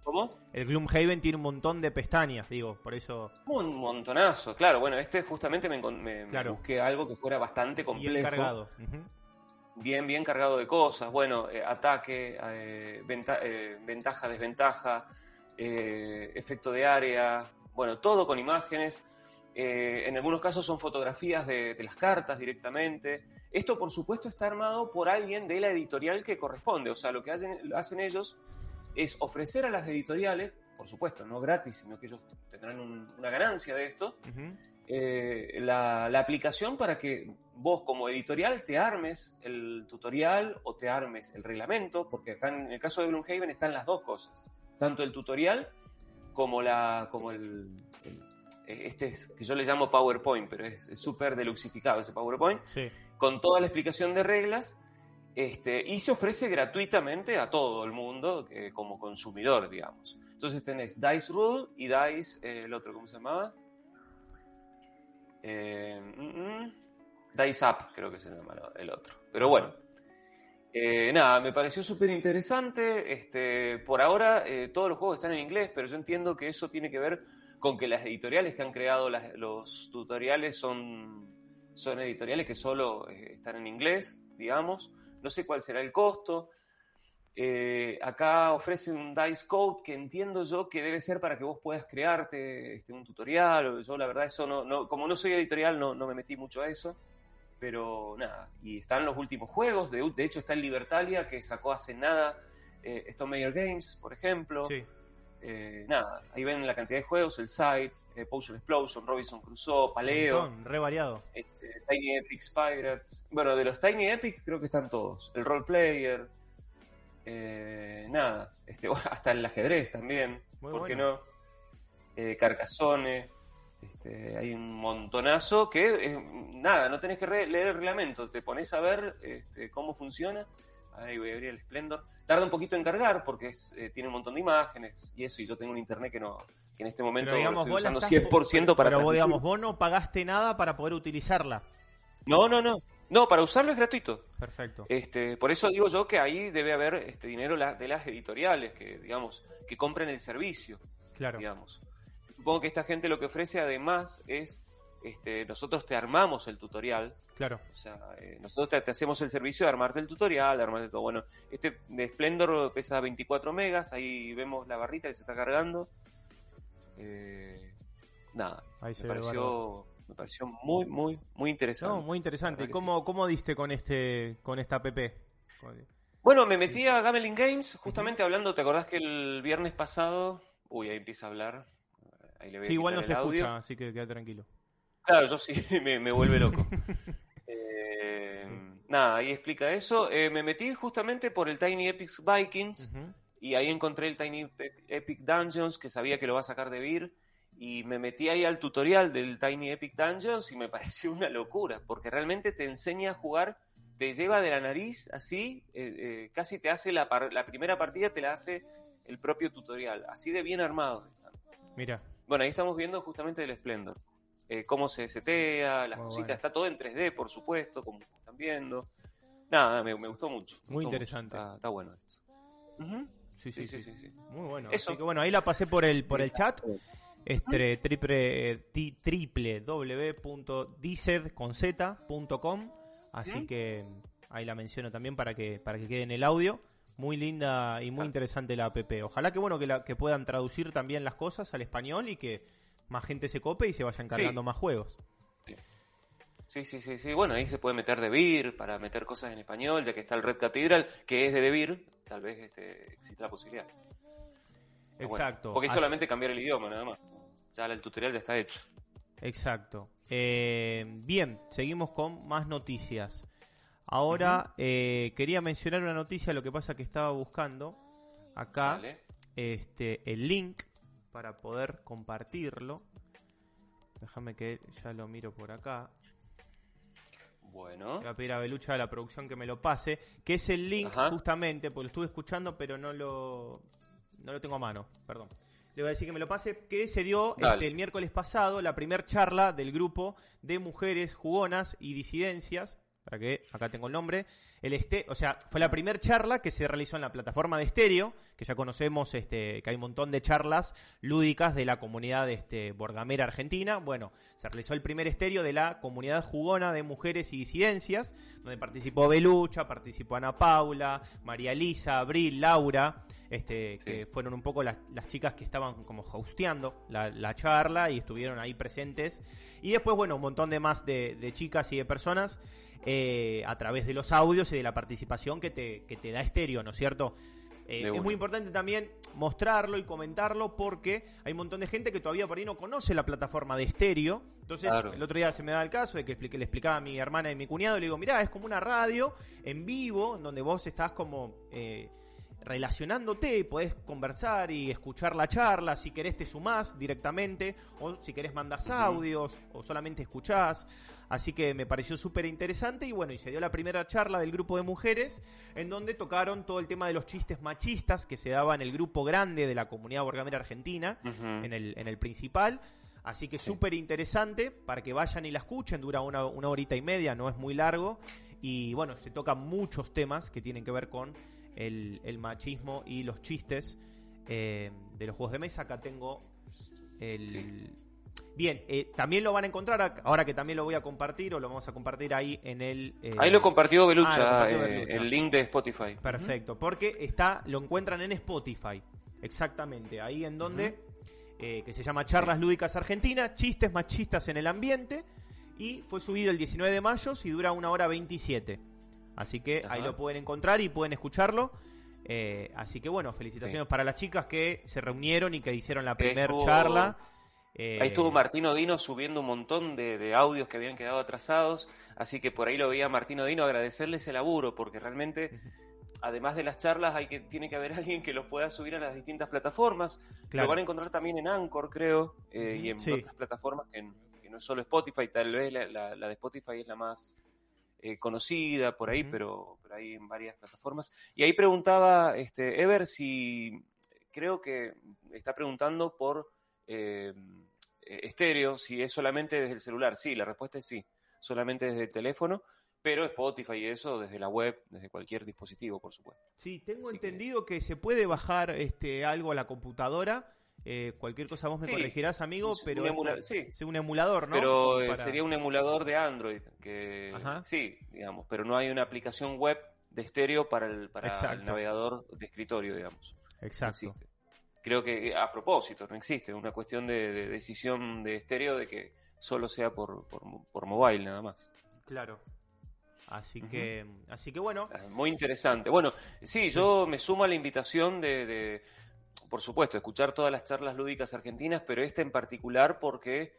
Speaker 1: ¿Cómo?
Speaker 2: El Gloomhaven tiene un montón de pestañas, digo, por eso.
Speaker 1: Un montonazo, claro. Bueno, este justamente me, busqué algo que fuera bastante complejo. Cargado. Bien, bien cargado de cosas. Bueno, eh, ataque, eh, ventaja, desventaja, efecto de área. Bueno, todo con imágenes eh, en algunos casos son fotografías de, las cartas directamente. Esto, por supuesto, está armado por alguien de la editorial que corresponde. O sea, lo que hacen, ellos es ofrecer a las editoriales, por supuesto, no gratis, sino que ellos tendrán una ganancia de esto, eh, la, aplicación para que vos como editorial te armes el tutorial o te armes el reglamento, porque acá en el caso de Gloomhaven están las dos cosas, tanto el tutorial como, la, como el eh, este es, que yo le llamo PowerPoint, pero es súper deluxificado ese PowerPoint, con toda la explicación de reglas, este, y se ofrece gratuitamente a todo el mundo como consumidor, digamos. Entonces tenés Dice Rule y Dice, eh, el otro, ¿cómo se llamaba? Eh, mm, mm, Dice Up, creo que se llama el otro. Pero bueno, nada, me pareció súper interesante. Este, por ahora todos los juegos están en inglés, pero yo entiendo que eso tiene que ver con que las editoriales que han creado los tutoriales son, son editoriales que solo eh, están en inglés, digamos. No sé cuál será el costo. Eh, acá ofrece un Dice Code que entiendo yo que debe ser para que vos puedas crearte este, un tutorial. Yo la verdad eso no, como no soy editorial no, me metí mucho a eso. Pero nada, y están los últimos juegos, de, hecho está el Libertalia que sacó hace nada eh, Stone Major Games, por ejemplo. Sí. Eh, nada, ahí ven la cantidad de juegos, el site, eh, Potion Explosion, Robinson Crusoe, Paleo.
Speaker 2: re variado.
Speaker 1: Este, Tiny Epics Pirates. Bueno, de los Tiny Epics creo que están todos. El Role Player. Eh, nada, este, hasta el ajedrez también. ¿Por qué no? Eh, Carcassonne. Este, hay un montonazo que, nada, no tenés que leer el reglamento, te pones a ver este, cómo funciona. Ahí voy a abrir el Splendor tarda un poquito en cargar porque eh, tiene un montón de imágenes y eso, y yo tengo un internet que no que en este momento
Speaker 2: estoy usando 100% para Pero vos, digamos, vos no pagaste nada para poder utilizarla.
Speaker 1: No, no, no. No, para usarlo es gratuito.
Speaker 2: Perfecto.
Speaker 1: Este, por eso digo yo que ahí debe haber este dinero de las editoriales que, digamos, que compren el servicio.
Speaker 2: Claro.
Speaker 1: Digamos. Supongo que esta gente lo que ofrece además es este, nosotros te armamos el tutorial.
Speaker 2: Claro.
Speaker 1: O sea, eh, nosotros te, hacemos el servicio de armarte el tutorial, de armarte todo. Bueno, este de Splendor pesa 24 megas, ahí vemos la barrita que se está cargando. Eh, nada, me, pareció, me pareció muy, muy, muy interesante.
Speaker 2: muy interesante. ¿Cómo, ¿Cómo diste con este con esta app?
Speaker 1: Bueno, me metí a Gameling Games, justamente hablando, ¿te acordás que el viernes pasado... Uy, ahí empieza a hablar.
Speaker 2: Ahí le sí, igual no se escucha, así que queda tranquilo.
Speaker 1: Claro, yo sí, me, vuelve loco. Eh, nada, ahí explica eso. Eh, me metí justamente por el Tiny Epic Vikings y ahí encontré el Tiny Epic Dungeons que sabía que lo va a sacar de Vir y me metí ahí al tutorial del Tiny Epic Dungeons y me pareció una locura porque realmente te enseña a jugar, te lleva de la nariz así, eh, casi te hace la, la primera partida, te la hace el propio tutorial, así de bien armado.
Speaker 2: Mira.
Speaker 1: Bueno, ahí estamos viendo justamente el Splendor. Eh, cómo se setea, las cositas, está todo en 3D, por supuesto, como están viendo. Nada, me, gustó mucho.
Speaker 2: Muy interesante.
Speaker 1: Está, bueno esto.
Speaker 2: sí, sí, sí, sí, Muy bueno. Eso. Así que bueno, ahí la pasé por el, por el chat. Este, triple, triple www.diced.com Así que ahí la menciono también para que, para que quede en el audio. Muy linda y muy interesante la app. Ojalá que bueno que, la, que puedan traducir también las cosas al español y que más gente se cope y se vayan cargando más juegos.
Speaker 1: Sí, sí, sí, sí. Bueno, ahí se puede meter Debir para meter cosas en español, ya que está el Red Cathedral, que es de Debir, tal vez este, exista la posibilidad.
Speaker 2: Exacto.
Speaker 1: Porque es solamente cambiar el idioma, nada más. Ya el tutorial ya está hecho.
Speaker 2: Exacto. Eh, bien, seguimos con más noticias. Ahora eh, quería mencionar una noticia, lo que pasa que estaba buscando acá este, el link para poder compartirlo. Déjame que ya lo miro por acá.
Speaker 1: Bueno.
Speaker 2: Voy a pedir a Belucha de la producción que me lo pase. Que es el link justamente, porque lo estuve escuchando, pero no lo, no lo tengo a mano. Perdón. Le voy a decir que me lo pase. Que se dio este, el miércoles pasado la primera charla del grupo de mujeres jugonas y disidencias para que acá tengo el nombre. El este, o sea, fue la primera charla que se realizó en la plataforma de estéreo, que ya conocemos este, que hay un montón de charlas lúdicas de la comunidad este, borgamera argentina. Bueno, se realizó el primer estéreo de la comunidad jugona de mujeres y disidencias, donde participó Belucha, participó Ana Paula, María Elisa, Abril, Laura, este, que fueron un poco las, chicas que estaban como hosteando la, charla y estuvieron ahí presentes. Y después, bueno, un montón de más de, de chicas y de personas eh, a través de los audios y de la participación que te, que te da estéreo, ¿no es cierto? Eh, es muy importante también mostrarlo y comentarlo porque hay un montón de gente que todavía por ahí no conoce la plataforma de estéreo. Entonces, el otro día se me da el caso de que le explicaba a mi hermana y mi cuñado, le digo, mirá, es como una radio en vivo, donde vos estás como eh, relacionándote y podés conversar y escuchar la charla. Si querés te sumás directamente o si querés mandas audios o solamente escuchás. Así que me pareció súper interesante y bueno, y se dio la primera charla del grupo de mujeres en donde tocaron todo el tema de los chistes machistas que se daba en el grupo grande de la comunidad borgamera argentina, en, el, en el principal. Así que súper interesante para que vayan y la escuchen, dura una, una horita y media, no es muy largo. Y bueno, se tocan muchos temas que tienen que ver con el, el machismo y los chistes eh, de los juegos de mesa. Acá tengo el, Bien, eh, también lo van a encontrar, ahora que también lo voy a compartir, o lo vamos a compartir ahí en el...
Speaker 1: Eh, ahí lo compartió Belucha, ah, eh, el link de Spotify.
Speaker 2: Perfecto, porque está lo encuentran en Spotify, exactamente, ahí en donde, que se llama Charlas Lúdicas Argentina, Chistes Machistas en el Ambiente, y fue subido el 19 de mayo y dura una hora 27. Así que ahí lo pueden encontrar y pueden escucharlo. así que bueno, felicitaciones para las chicas que se reunieron y que hicieron la primera charla.
Speaker 1: Ahí estuvo eh, Martino Dino subiendo un montón de, audios que habían quedado atrasados, así que por ahí lo veía Martino Dino agradecerle ese laburo, porque realmente, además de las charlas, hay que, tiene que haber alguien que los pueda subir a las distintas plataformas. Lo van a encontrar también en Anchor, creo, eh, y en otras plataformas que, no es solo Spotify, tal vez la, de Spotify es la más eh, conocida por ahí, pero, pero hay en varias plataformas. Y ahí preguntaba este, Ever si creo que está preguntando por eh, estéreo, si es solamente desde el celular. Sí, la respuesta es sí, solamente desde el teléfono, pero Spotify y eso desde la web, desde cualquier dispositivo, por supuesto.
Speaker 2: Sí, tengo entendido que... se puede bajar este algo a la computadora. Eh, cualquier cosa vos me corregirás, amigo, pero es un emulador, ¿no?
Speaker 1: Pero eh, sería un emulador de Android, que sí, digamos, pero no hay una aplicación web de estéreo para el, para el navegador de escritorio, digamos.
Speaker 2: Exacto
Speaker 1: creo que eh, a propósito, no existe una cuestión de, decisión de estéreo de que solo sea por, por, mobile nada más.
Speaker 2: Claro. Así que, así que bueno.
Speaker 1: Ah, muy interesante. Bueno, sí, yo me sumo a la invitación de, por supuesto, escuchar todas las charlas lúdicas argentinas, pero esta en particular porque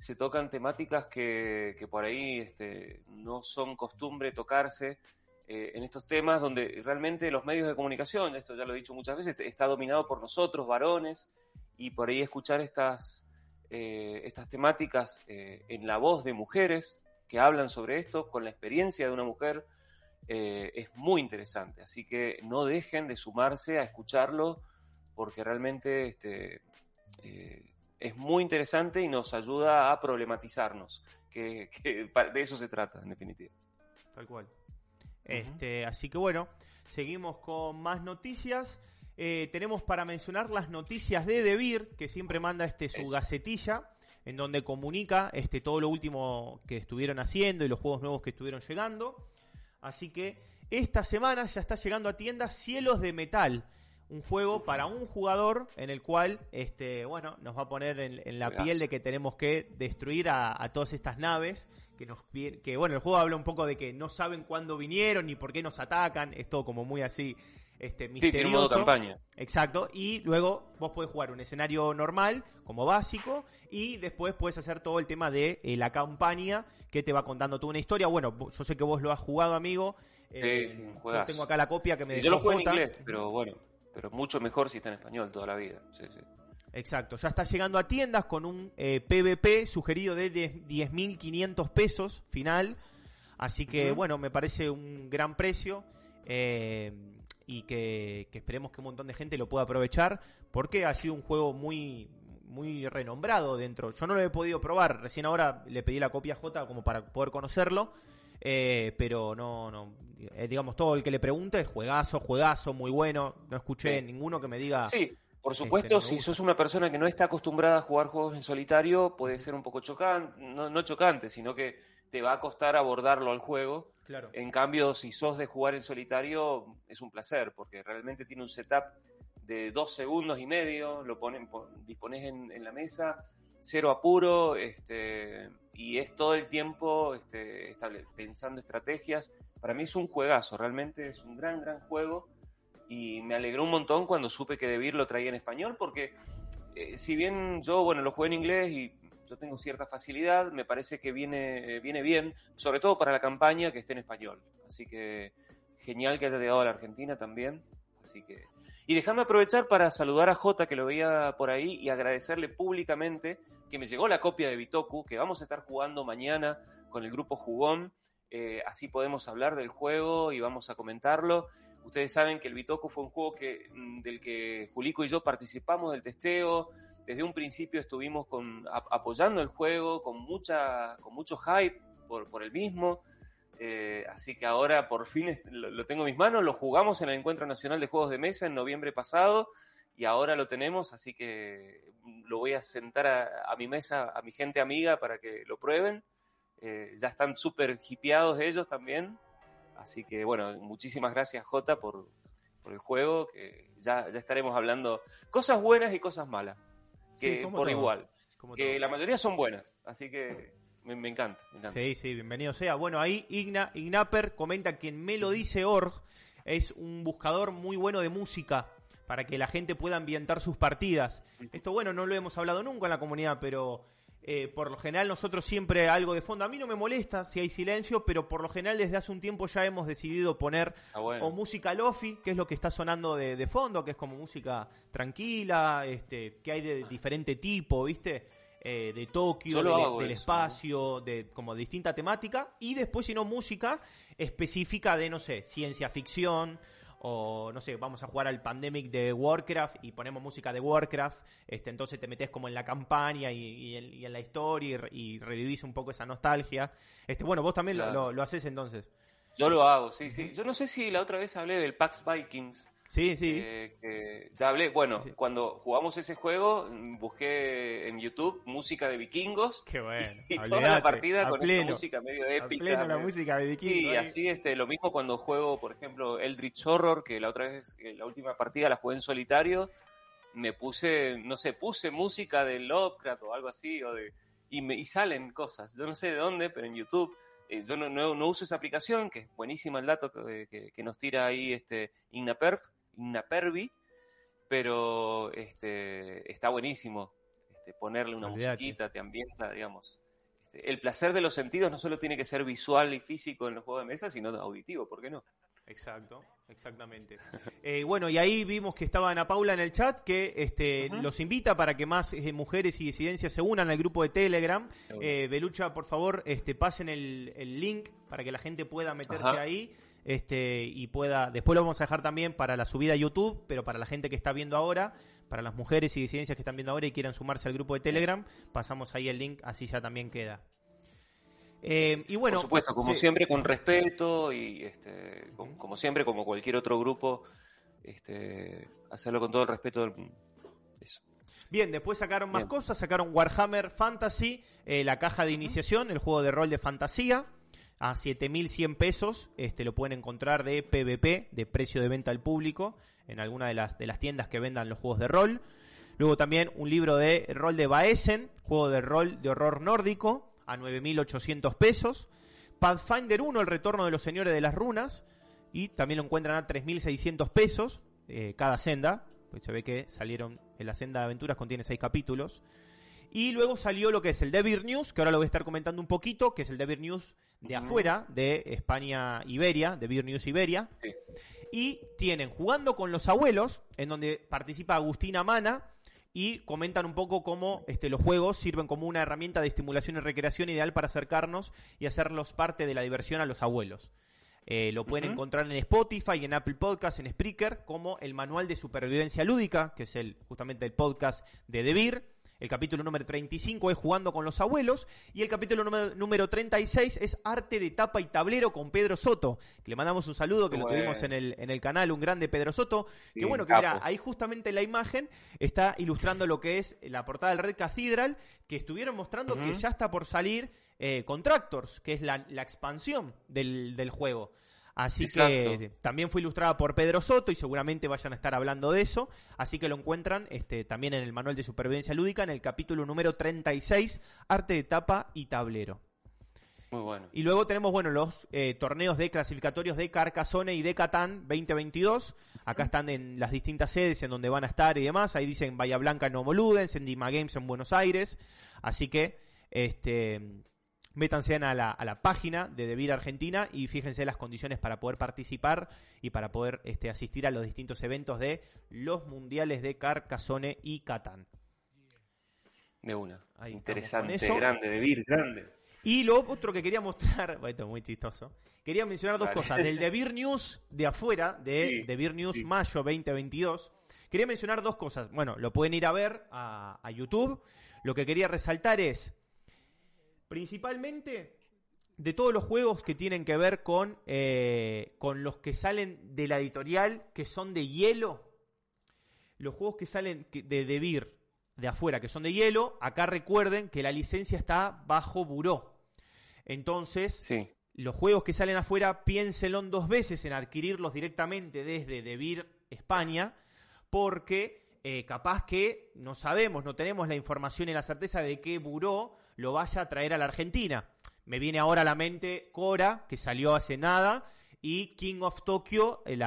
Speaker 1: se tocan temáticas que, por ahí este, no son costumbre tocarse eh, en estos temas donde realmente los medios de comunicación, esto ya lo he dicho muchas veces, está dominado por nosotros, varones, y por ahí escuchar estas, eh, estas temáticas eh, en la voz de mujeres que hablan sobre esto, con la experiencia de una mujer, es muy interesante. Así que no dejen de sumarse a escucharlo, porque realmente este, es muy interesante y nos ayuda a problematizarnos, que de eso se trata, en definitiva.
Speaker 2: Tal cual. Este, así que bueno, seguimos con más noticias. Eh, tenemos para mencionar las noticias de Debir, que siempre manda este su gacetilla, en donde comunica este, todo lo último que estuvieron haciendo y los juegos nuevos que estuvieron llegando. Así que esta semana ya está llegando a tiendas Cielos de Metal, un juego para un jugador en el cual, este, bueno, nos va a poner en, la piel de que tenemos que destruir a, a todas estas naves que nos que bueno, el juego habla un poco de que no saben cuándo vinieron ni por qué nos atacan, es todo como muy así este, misterioso.
Speaker 1: Sí, modo campaña.
Speaker 2: Exacto, y luego vos podés jugar un escenario normal como básico y después puedes hacer todo el tema de eh, la campaña que te va contando toda una historia. Bueno, yo sé que vos lo has jugado, amigo.
Speaker 1: Eh, sí, yo
Speaker 2: tengo acá la copia que me
Speaker 1: sí, Yo lo juego en inglés, pero bueno, pero mucho mejor si está en español toda la vida. Sí, sí.
Speaker 2: Exacto, ya está llegando a tiendas con un eh, PVP sugerido de 10.500 pesos final. Así que, bueno, me parece un gran precio. Eh, y que, esperemos que un montón de gente lo pueda aprovechar porque ha sido un juego muy muy renombrado dentro. Yo no lo he podido probar, recién ahora le pedí la copia J como para poder conocerlo, eh, pero no, no, eh, digamos, todo el que le pregunte, juegazo, juegazo, muy bueno, no escuché ninguno que me diga...
Speaker 1: Sí, por este, supuesto, si sos una persona que no está acostumbrada a jugar juegos en solitario, puede ser un poco chocante, no, no chocante, sino que te va a costar abordarlo al juego.
Speaker 2: Claro.
Speaker 1: En cambio, si sos de jugar en solitario, es un placer, porque realmente tiene un setup de dos segundos y medio, lo ponen, dispones en, la mesa, cero apuro, este, y es todo el tiempo este, pensando estrategias. Para mí es un juegazo, realmente es un gran, gran juego, y me alegró un montón cuando supe que Debir lo traía en español, porque eh, si bien yo, bueno, lo jugué en inglés y yo tengo cierta facilidad, me parece que viene, eh, viene bien, sobre todo para la campaña que esté en español. Así que genial que haya llegado a la Argentina también. Así que. Y déjame aprovechar para saludar a Jota, que lo veía por ahí, y agradecerle públicamente que me llegó la copia de Bitoku, que vamos a estar jugando mañana con el grupo Jugón. Eh, así podemos hablar del juego y vamos a comentarlo. Ustedes saben que el Bitoku fue un juego que, mm, del que Julico y yo participamos del testeo desde un principio estuvimos apoyando el juego, con, mucha, con mucho hype por, por el mismo. Eh, así que ahora por fin lo, tengo en mis manos, lo jugamos en el Encuentro Nacional de Juegos de Mesa en noviembre pasado y ahora lo tenemos, así que lo voy a sentar a, mi mesa, a mi gente amiga para que lo prueben. Eh, ya están súper hipeados ellos también. Así que bueno, muchísimas gracias Jota por, por el juego, que ya, ya estaremos hablando cosas buenas y cosas malas que por igual. que la mayoría son buenas, así que me, encanta,
Speaker 2: Sí, sí, bienvenido sea. Bueno, ahí Igna, Ignaper comenta que en Me lo dice Org es un buscador muy bueno de música para que la gente pueda ambientar sus partidas. Esto, bueno, no lo hemos hablado nunca en la comunidad, pero eh, por lo general nosotros siempre algo de fondo. A mí no me molesta si hay silencio, pero por lo general desde hace un tiempo ya hemos decidido poner ah, o música lofi, que es lo que está sonando de, fondo, que es como música tranquila, este, que hay de diferente tipo, ¿viste? Eh, de Tokio, del espacio, de como distinta temática, y después, si no, música específica de, no sé, ciencia ficción, o no sé, vamos a jugar al Pandemic de Warcraft y ponemos música de Warcraft, este, entonces te metes como en la campaña y, en, la historia y, revivís un poco esa nostalgia. Este, bueno, vos también lo, lo, haces entonces.
Speaker 1: Yo lo hago, sí, sí. Yo no sé si la otra vez hablé del Pax Vikings.
Speaker 2: Sí, sí.
Speaker 1: Eh, ya hablé. Bueno, cuando jugamos ese juego, busqué en YouTube música de vikingos.
Speaker 2: Qué bueno.
Speaker 1: Y toda la partida con esa música medio épica.
Speaker 2: la música de vikingos.
Speaker 1: Y así, este, lo mismo cuando juego, por ejemplo, Eldritch Horror, que la otra vez, la última partida la jugué en solitario. Me puse, no sé, puse música de Lovecraft o algo así, o de, y, me, y salen cosas. Yo no sé de dónde, pero en YouTube eh, yo no, no, uso esa aplicación, que es buenísima el dato que, que, que nos tira ahí este Ignaperf, Pervi, pero este, está buenísimo este, ponerle una musiquita, te ambienta, digamos. Este, el placer de los sentidos no solo tiene que ser visual y físico en los juegos de mesa, sino auditivo, ¿por qué no?
Speaker 2: Exacto, exactamente. Eh, bueno, y ahí vimos que estaba Ana Paula en el chat, que este, los invita para que más eh, mujeres y disidencias se unan al grupo de Telegram. Eh, Belucha, por favor, este, pasen el, link para que la gente pueda meterse ahí este, y pueda. Después lo vamos a dejar también para la subida a YouTube, pero para la gente que está viendo ahora, para las mujeres y disidencias que están viendo ahora y quieran sumarse al grupo de Telegram, pasamos ahí el link, así ya también queda.
Speaker 1: Eh, y bueno, Por supuesto, como siempre, con respeto y este, como, siempre, como cualquier otro grupo, este, hacerlo con todo el respeto del
Speaker 2: Eso. Bien, después sacaron más cosas, sacaron Warhammer Fantasy, eh, la caja de iniciación, el juego de rol de fantasía a 7.100 pesos. Este, lo pueden encontrar de PVP, de precio de venta al público, en alguna de las, de las tiendas que vendan los juegos de rol. Luego también un libro de rol de Baesen, juego de rol de horror nórdico, a 9.800 pesos. Pathfinder 1, el retorno de los señores de las runas, y también lo encuentran a 3.600 pesos eh, cada senda. Pues se ve que salieron en la senda de aventuras, contiene 6 capítulos. Y luego salió lo que es el Devir News, que ahora lo voy a estar comentando un poquito, que es el Devir News de afuera, de España Iberia, Devir News Iberia. Y tienen Jugando con los Abuelos, en donde participa Agustina Mana, y comentan un poco cómo este, los juegos sirven como una herramienta de estimulación y recreación ideal para acercarnos y hacerlos parte de la diversión a los abuelos. Eh, lo pueden encontrar en Spotify, en Apple Podcasts, en Spreaker, como el Manual de Supervivencia Lúdica, que es el, justamente el podcast de Debir. El capítulo número 35 es Jugando con los Abuelos. Y el capítulo número, 36 es Arte de Tapa y Tablero con Pedro Soto. Que le mandamos un saludo, que lo tuvimos en el, en el canal, un grande Pedro Soto. que bueno, que mira, ahí justamente la imagen está ilustrando lo que es la portada del Red Cathedral, que estuvieron mostrando que ya está por salir eh, Contractors, que es la, expansión del, del juego. Así que también fue ilustrada por Pedro Soto y seguramente vayan a estar hablando de eso. Así que lo encuentran este, también en el manual de supervivencia lúdica en el capítulo número 36, arte de tapa y tablero.
Speaker 1: Muy bueno.
Speaker 2: Y luego tenemos, bueno, los eh, torneos de clasificatorios de Carcassonne y de Catán 2022. Acá están en las distintas sedes en donde van a estar y demás. Ahí dicen Bahía Blanca en Novo Ludens, en Dima Games en Buenos Aires. Así que, este, métanse a la, a la página de Devir Argentina y fíjense las condiciones para poder participar y para poder este, asistir a los distintos eventos de los mundiales de Carcassonne y Catán.
Speaker 1: De una. Interesante, grande, Devir, grande.
Speaker 2: Y lo otro que quería mostrar, esto es muy chistoso, quería mencionar dos cosas. Del Devir News de afuera, de Devir News Mayo 2022, quería mencionar dos cosas. Bueno, lo pueden ir a ver a, a YouTube. Lo que quería resaltar es Principalmente de todos los juegos que tienen que ver con, eh, con los que salen de la editorial, que son de hielo. Los juegos que salen de Debir de afuera, que son de hielo, acá recuerden que la licencia está bajo buró. Entonces, los juegos que salen afuera, piénsenlo dos veces en adquirirlos directamente desde Debir España, porque eh, capaz que no sabemos, no tenemos la información y la certeza de qué buró lo vaya a traer a la Argentina. Me viene ahora a la mente Cora, que salió hace nada, y King of Tokyo, el,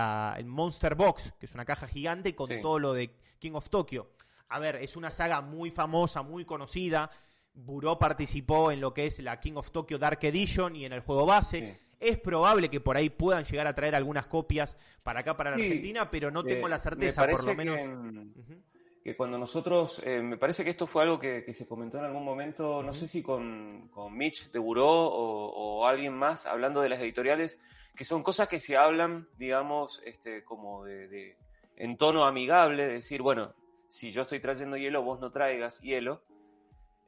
Speaker 2: Monster Box, que es una caja gigante con todo lo de King of Tokyo. A ver, es una saga muy famosa, muy conocida. Buró participó en lo que es la King of Tokyo Dark Edition y en el juego base. Es probable que por ahí puedan llegar a traer algunas copias para acá, para la Argentina, pero no tengo la certeza, por lo menos
Speaker 1: que cuando nosotros, eh, me parece que esto fue algo que, se comentó en algún momento, no sé si con, con Mitch de Buró o, alguien más, hablando de las editoriales, que son cosas que se hablan, digamos, este, como de, en tono amigable, decir, bueno, si yo estoy trayendo hielo, vos no traigas hielo,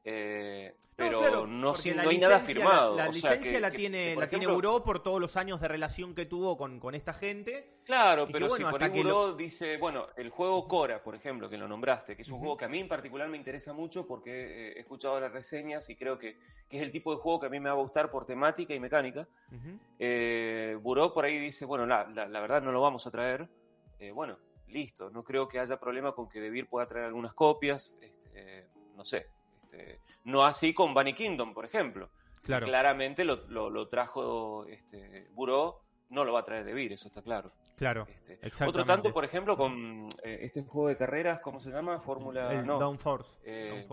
Speaker 1: eh, pero no, hay nada firmado.
Speaker 2: La, licencia la tiene, la tiene Buró por todos los años de relación que tuvo con, con esta gente.
Speaker 1: Claro, pero si por ahí Buró dice, bueno, el juego Cora, por ejemplo, que lo nombraste, que es un juego que a mí en particular me interesa mucho porque he escuchado las reseñas y creo que, es el tipo de juego que a mí me va a gustar por temática y mecánica. Eh, Buró por ahí dice, bueno, la, la, verdad no lo vamos a traer. Eh, bueno, listo, no creo que haya problema con que Debir pueda traer algunas copias. Este, no sé, este, no así con Bunny Kingdom, por ejemplo. Claramente lo, trajo este, Buró, no lo va a traer de Vir, eso está claro.
Speaker 2: Claro.
Speaker 1: Este, otro tanto, por ejemplo, con eh, este juego de carreras, ¿cómo se llama? Fórmula. No.
Speaker 2: Downforce.
Speaker 1: Eh,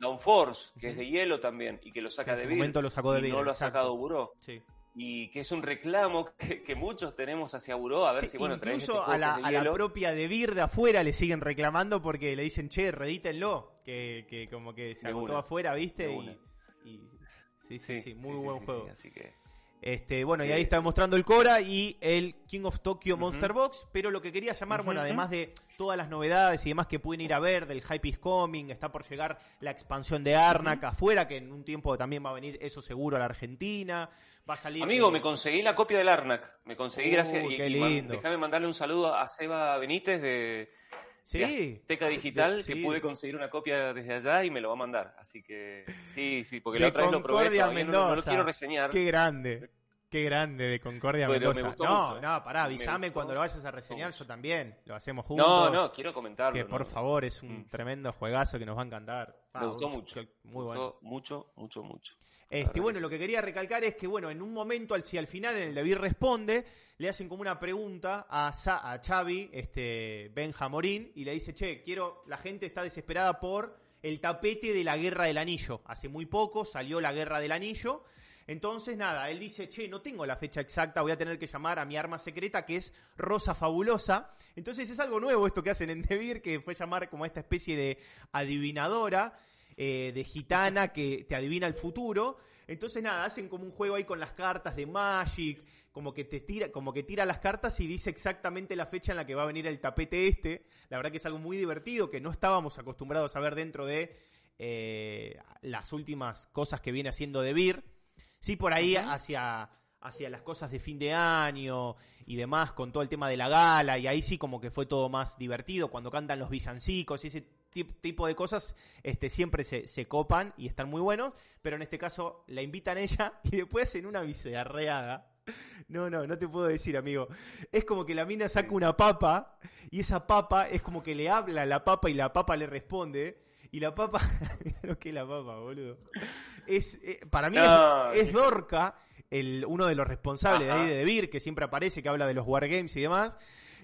Speaker 1: Downforce. que es de hielo también, y que lo saca de Vir.
Speaker 2: Lo sacó de
Speaker 1: y no lo ha sacado Buró. Sí y que es un reclamo que, muchos tenemos hacia Buró, a ver si, bueno,
Speaker 2: Incluso este a, la, a la, propia de Vir de afuera le siguen reclamando porque le dicen, che, redítenlo, que, que como que se agotó afuera, ¿viste? Y, sí, sí, sí, muy buen juego. así que... Este, bueno, y ahí está mostrando el Cora y el King of Tokyo Monster Box, pero lo que quería llamar, bueno, además de todas las novedades y demás que pueden ir a ver, del Hype is Coming, está por llegar la expansión de Arnak afuera, que en un tiempo también va a venir eso seguro a la Argentina, va a salir...
Speaker 1: Amigo, me conseguí la copia del Arnak, me conseguí uh, gracias, y, y déjame mandarle un saludo a Seba Benítez de... Sí. Teca Digital, que pude conseguir una copia desde allá y me lo va a mandar. Así que sí, sí, porque la otra vez lo probé, todavía no, lo quiero reseñar.
Speaker 2: Qué grande. Qué grande de Concordia Mendoza. no, no, pará, avísame cuando lo vayas a reseñar, yo también. Lo hacemos juntos.
Speaker 1: No, no, quiero comentarlo.
Speaker 2: Que por favor, es un mm. tremendo juegazo que nos va a encantar.
Speaker 1: me gustó mucho. Muy me gustó mucho, mucho, mucho.
Speaker 2: Este, bueno, lo que quería recalcar es que, bueno, en un momento, al, si al final en el David responde, le hacen como una pregunta a, Sa a Xavi, este, Benjamorín, y le dice, che, quiero, la gente está desesperada por el tapete de la Guerra del Anillo. Hace muy poco salió la Guerra del Anillo. Entonces, nada, él dice, che, no tengo la fecha exacta, voy a tener que llamar a mi arma secreta, que es Rosa Fabulosa. Entonces es algo nuevo esto que hacen en Devir, que fue llamar como esta especie de adivinadora. Eh, de gitana que te adivina el futuro. Entonces, nada, hacen como un juego ahí con las cartas de Magic, como que te tira, como que tira las cartas y dice exactamente la fecha en la que va a venir el tapete este. La verdad que es algo muy divertido que no estábamos acostumbrados a ver dentro de eh, las últimas cosas que viene haciendo De Beer. Sí, por ahí hacia, hacia las cosas de fin de año y demás, con todo el tema de la gala, y ahí sí como que fue todo más divertido, cuando cantan los villancicos y ese tipo de cosas este, siempre se, se, copan y están muy buenos, pero en este caso la invitan ella y después en una bizarreada. No, no, no te puedo decir, amigo. Es como que la mina saca una papa y esa papa es como que le habla a la papa y la papa le responde. Y la papa, mira lo que es la papa, boludo. Es, eh, para mí es, Dorca, el, uno de los responsables de ahí de Vir, que siempre aparece, que habla de los wargames y demás.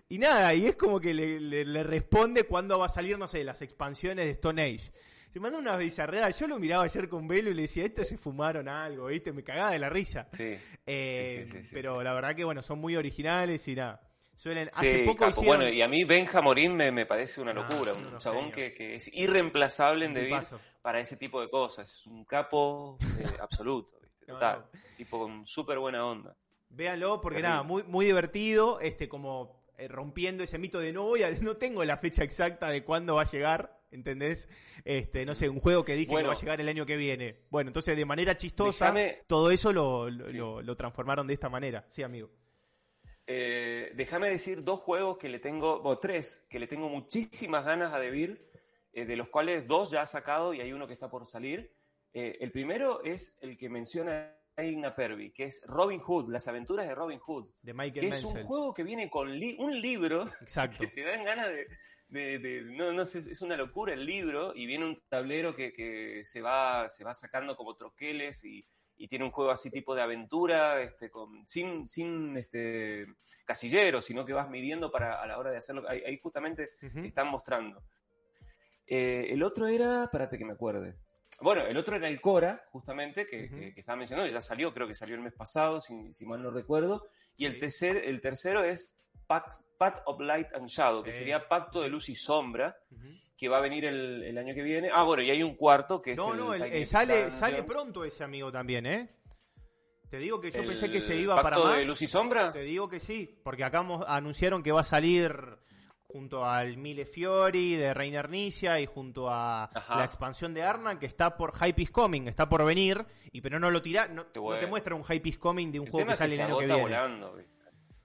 Speaker 2: Y nada, y es como que le, responde cuándo va a salir, no sé, las expansiones de Stone Age. Se manda una bizarreada. Yo lo miraba ayer con Velo y le decía, estos se fumaron algo, ¿viste? Me cagaba de la risa. Sí. Eh, pero la verdad que, bueno, son muy originales y nada.
Speaker 1: Suelen, hace poco Bueno, y a mí Benja Morín me, parece una ah, locura. un chabón que, es irreemplazable en Devir para ese tipo de cosas. Es un capo eh, absoluto, ¿viste? Total. Tipo con súper buena onda.
Speaker 2: Véanlo porque nada, muy, muy divertido. Este, como eh, rompiendo ese mito de no voy a, no tengo la fecha exacta de cuándo va a llegar, ¿entendés? Este, no sé, un juego que dije que va a llegar el año que viene. Bueno, entonces de manera chistosa, todo eso lo, lo, transformaron de esta manera. Sí, amigo.
Speaker 1: Eh, déjame decir dos juegos que le tengo, o tres, que le tengo muchísimas ganas a Debir, eh, de los cuales dos ya ha sacado y hay uno que está por salir. el primero es el que menciona Que es Robin Hood, las aventuras de Robin Hood. De Michael que es un juego que viene con un libro Exacto. que te dan ganas de, no, no sé, es una locura el libro y viene un tablero que, se, va, se va sacando como troqueles y, tiene un juego así tipo de aventura, este, con, sin, sin este, casillero, sino que vas midiendo para a la hora de hacerlo. Ahí, justamente están mostrando. Eh, el otro era, espérate que me acuerde. Bueno, el otro era el Cora, justamente, que, estaba mencionando, ya salió, creo que salió el mes pasado, si, mal no recuerdo. Y el, tercer, el tercero es Pact, of Light and Shadow, que sería Pacto de Luz y Sombra, que va a venir el, año que viene. Ah, bueno, y hay un cuarto que es.
Speaker 2: No, no, eh, sale, sale pronto ese amigo también, ¿eh? Te digo que yo pensé que se iba para más.
Speaker 1: de Luz y Sombra?
Speaker 2: Te digo que sí, porque acá anunciaron que va a salir junto al Mille Fiori de Reiner Nicia y junto a la expansión de Arna que está por Hype is Coming, está por venir, y pero no lo tira, no, te muestra un Hype is Coming de un juego que sale el año que viene. Volando,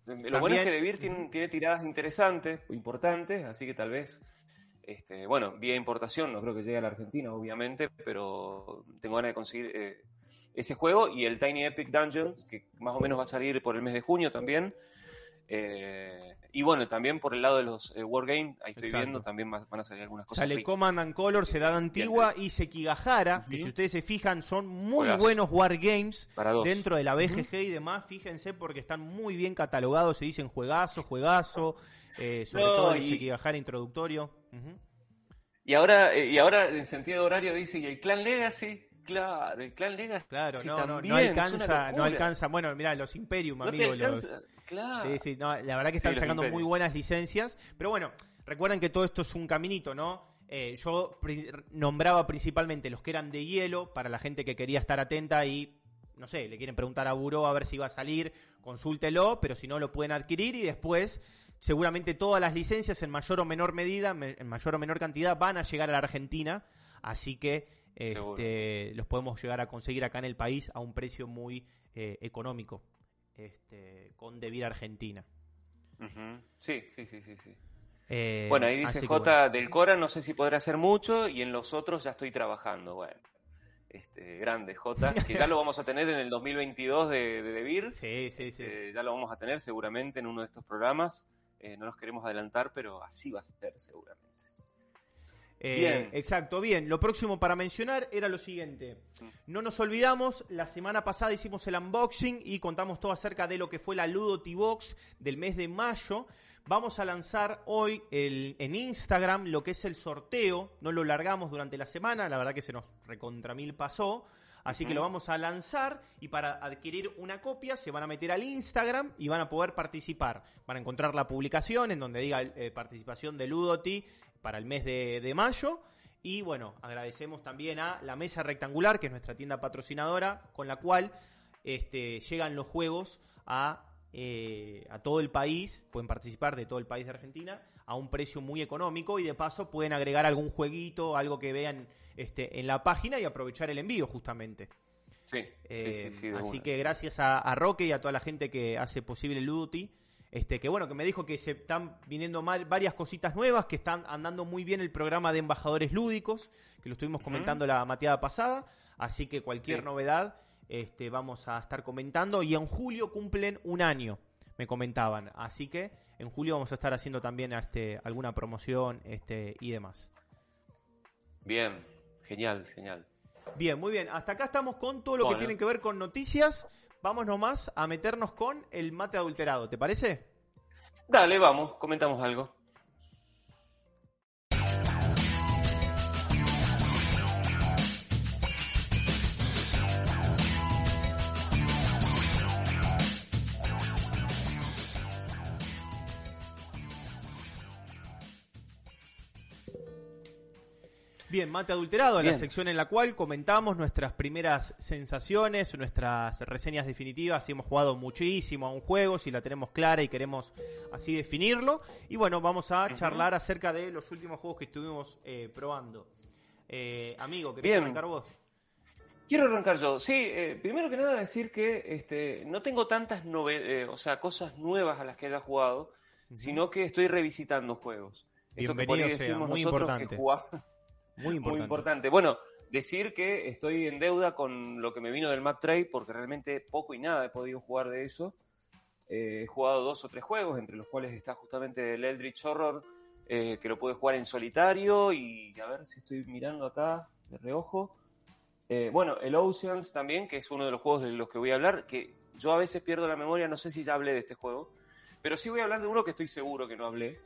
Speaker 1: lo bueno es que De tiene, tiene, tiradas interesantes, importantes, así que tal vez, este, bueno, vía importación, no creo que llegue a la Argentina, obviamente, pero tengo ganas de conseguir eh, ese juego y el Tiny Epic Dungeons, que más o menos va a salir por el mes de junio también. Eh, y bueno, también por el lado de los eh, Wargames, ahí estoy viendo, también van a salir algunas cosas.
Speaker 2: Sale Command and Color, Sedad Antigua y Sekigahara, que si ustedes se fijan son muy buenos Wargames dentro de la BGG y demás. Fíjense porque están muy bien catalogados, se dicen juegazo, juegazo, eh, sobre todo el Sekigahara introductorio.
Speaker 1: Y ahora, eh, y ahora en sentido horario dice, y el Clan Legacy, Claro, el Clan Legacy
Speaker 2: claro, no, no, alcanza, no alcanza. Bueno, mira, los Imperium, amigos. Claro. Sí, sí, la verdad que están sacando muy buenas licencias. Pero bueno, recuerden que todo esto es un caminito, ¿no? Eh, yo nombraba principalmente los que eran de hielo para la gente que quería estar atenta y no sé, le quieren preguntar a Buró a ver si va a salir, consúltelo, pero si no lo pueden adquirir y después seguramente todas las licencias en mayor o menor medida, en mayor o menor cantidad van a llegar a la Argentina, así que este, los podemos llegar a conseguir acá en el país a un precio muy eh, económico este, con Devir Argentina.
Speaker 1: Sí, sí, sí, sí. sí. Eh, bueno, ahí dice J del Cora, no sé si podrá hacer mucho y en los otros ya estoy trabajando. Bueno, este, grande J, que ya lo vamos a tener en el 2022 de, de Devir.
Speaker 2: Sí, sí, sí.
Speaker 1: Este, ya lo vamos a tener seguramente en uno de estos programas. Eh, no nos queremos adelantar, pero así va a ser seguramente.
Speaker 2: Eh, bien. Exacto, bien. Lo próximo para mencionar era lo siguiente. No nos olvidamos, la semana pasada hicimos el unboxing y contamos todo acerca de lo que fue la Ludo T-Box del mes de mayo. Vamos a lanzar hoy en Instagram lo que es el sorteo. No lo largamos durante la semana, la verdad que se nos recontra mil pasó. Así que lo vamos a lanzar y para adquirir una copia se van a meter al Instagram y van a poder participar. Van a encontrar la publicación en donde diga eh, participación de Ludoti para el mes de, mayo. Y bueno, agradecemos también a la Mesa Rectangular, que es nuestra tienda patrocinadora, con la cual este, llegan los juegos a, eh, a todo el país, pueden participar de todo el país de Argentina a un precio muy económico y de paso pueden agregar algún jueguito, algo que vean este, en la página y aprovechar el envío justamente.
Speaker 1: Sí,
Speaker 2: eh, así que gracias a, Roque y a toda la gente que hace posible Luduti, este, que bueno, que me dijo que se están viniendo mal, varias cositas nuevas, que están andando muy bien el programa de embajadores lúdicos, que lo estuvimos comentando la mateada pasada, así que cualquier novedad este, vamos a estar comentando y en julio cumplen un año, me comentaban, así que en julio vamos a estar haciendo también este, alguna promoción este, y demás.
Speaker 1: Bien, Genial, genial.
Speaker 2: Bien, muy bien. Hasta acá estamos con todo lo que tiene que ver con noticias. Vamos nomás a meternos con el mate adulterado, ¿te parece?
Speaker 1: Dale, vamos, comentamos algo.
Speaker 2: Bien, Mate Adulterado, la sección en la cual comentamos nuestras primeras sensaciones, nuestras reseñas definitivas, si hemos jugado muchísimo a un juego, si la tenemos clara y queremos así definirlo. Y bueno, vamos a charlar acerca de los últimos juegos que estuvimos eh, probando. Eh, amigo, ¿querés arrancar vos?
Speaker 1: Quiero arrancar yo. Sí, eh, primero que nada decir que este, no tengo tantas o sea, cosas nuevas a las que haya jugado, sino que estoy revisitando juegos.
Speaker 2: Esto que por decimos muy nosotros importante. que jugamos muy importante.
Speaker 1: Bueno, decir que estoy en deuda con lo que me vino del Mac Trade porque realmente poco y nada he podido jugar de eso. Eh, he jugado dos o tres juegos, entre los cuales está justamente el Eldritch Horror, eh, que lo pude jugar en solitario y a ver si estoy mirando acá de reojo. Eh, bueno, el Oceans también, que es uno de los juegos de los que voy a hablar, que yo a veces pierdo la memoria, no sé si ya hablé de este juego, pero sí voy a hablar de uno que estoy seguro que no hablé,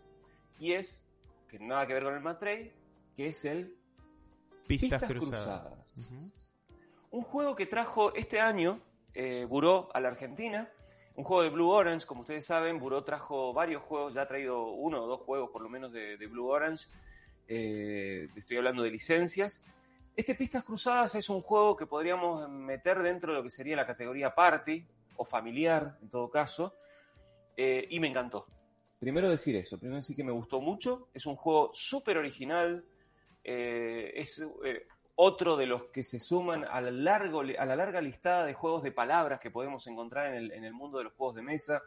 Speaker 1: y es, que nada que ver con el Mac Trade, que es el
Speaker 2: Pistas, Cruzadas.
Speaker 1: Un juego que trajo este año eh, Buró a la Argentina. Un juego de Blue Orange, como ustedes saben, Buró trajo varios juegos, ya ha traído uno o dos juegos por lo menos de, Blue Orange. Eh, estoy hablando de licencias. Este Pistas Cruzadas es un juego que podríamos meter dentro de lo que sería la categoría party o familiar, en todo caso, eh, y me encantó. Primero decir eso, primero decir que me gustó mucho, es un juego súper original, eh, es eh, otro de los que se suman a la, largo, a la larga listada de juegos de palabras que podemos encontrar en el, mundo de los juegos de mesa,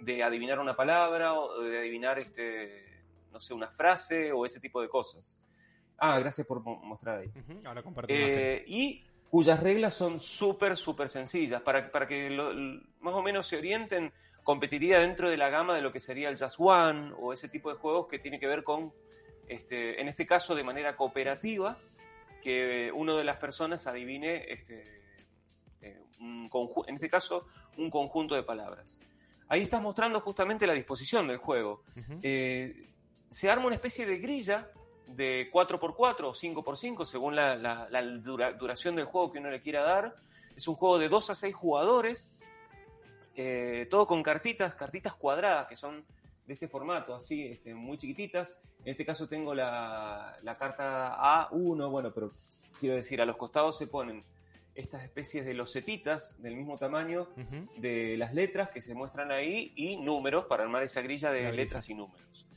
Speaker 1: de adivinar una palabra o de adivinar, este, no sé, una frase o ese tipo de cosas. Ah, gracias por mostrar ahí. Eh, y cuyas reglas son súper, súper sencillas, para, para que más o menos se orienten, competiría dentro de la gama de lo que sería el Just One o ese tipo de juegos que tiene que ver con este, en este caso de manera cooperativa, que uno de las personas adivine, este, eh, en este caso, un conjunto de palabras. Ahí estás mostrando justamente la disposición del juego. Eh, se arma una especie de grilla de 4x4 o 5x5, según la, duración del juego que uno le quiera dar. Es un juego de 2 a 6 jugadores, eh, todo con cartitas, cartitas cuadradas, que son de este formato, así, este, muy chiquititas. En este caso tengo la, carta A1, bueno, pero quiero decir, a los costados se ponen estas especies de losetitas del mismo tamaño de las letras que se muestran ahí y números para armar esa grilla de letras y números.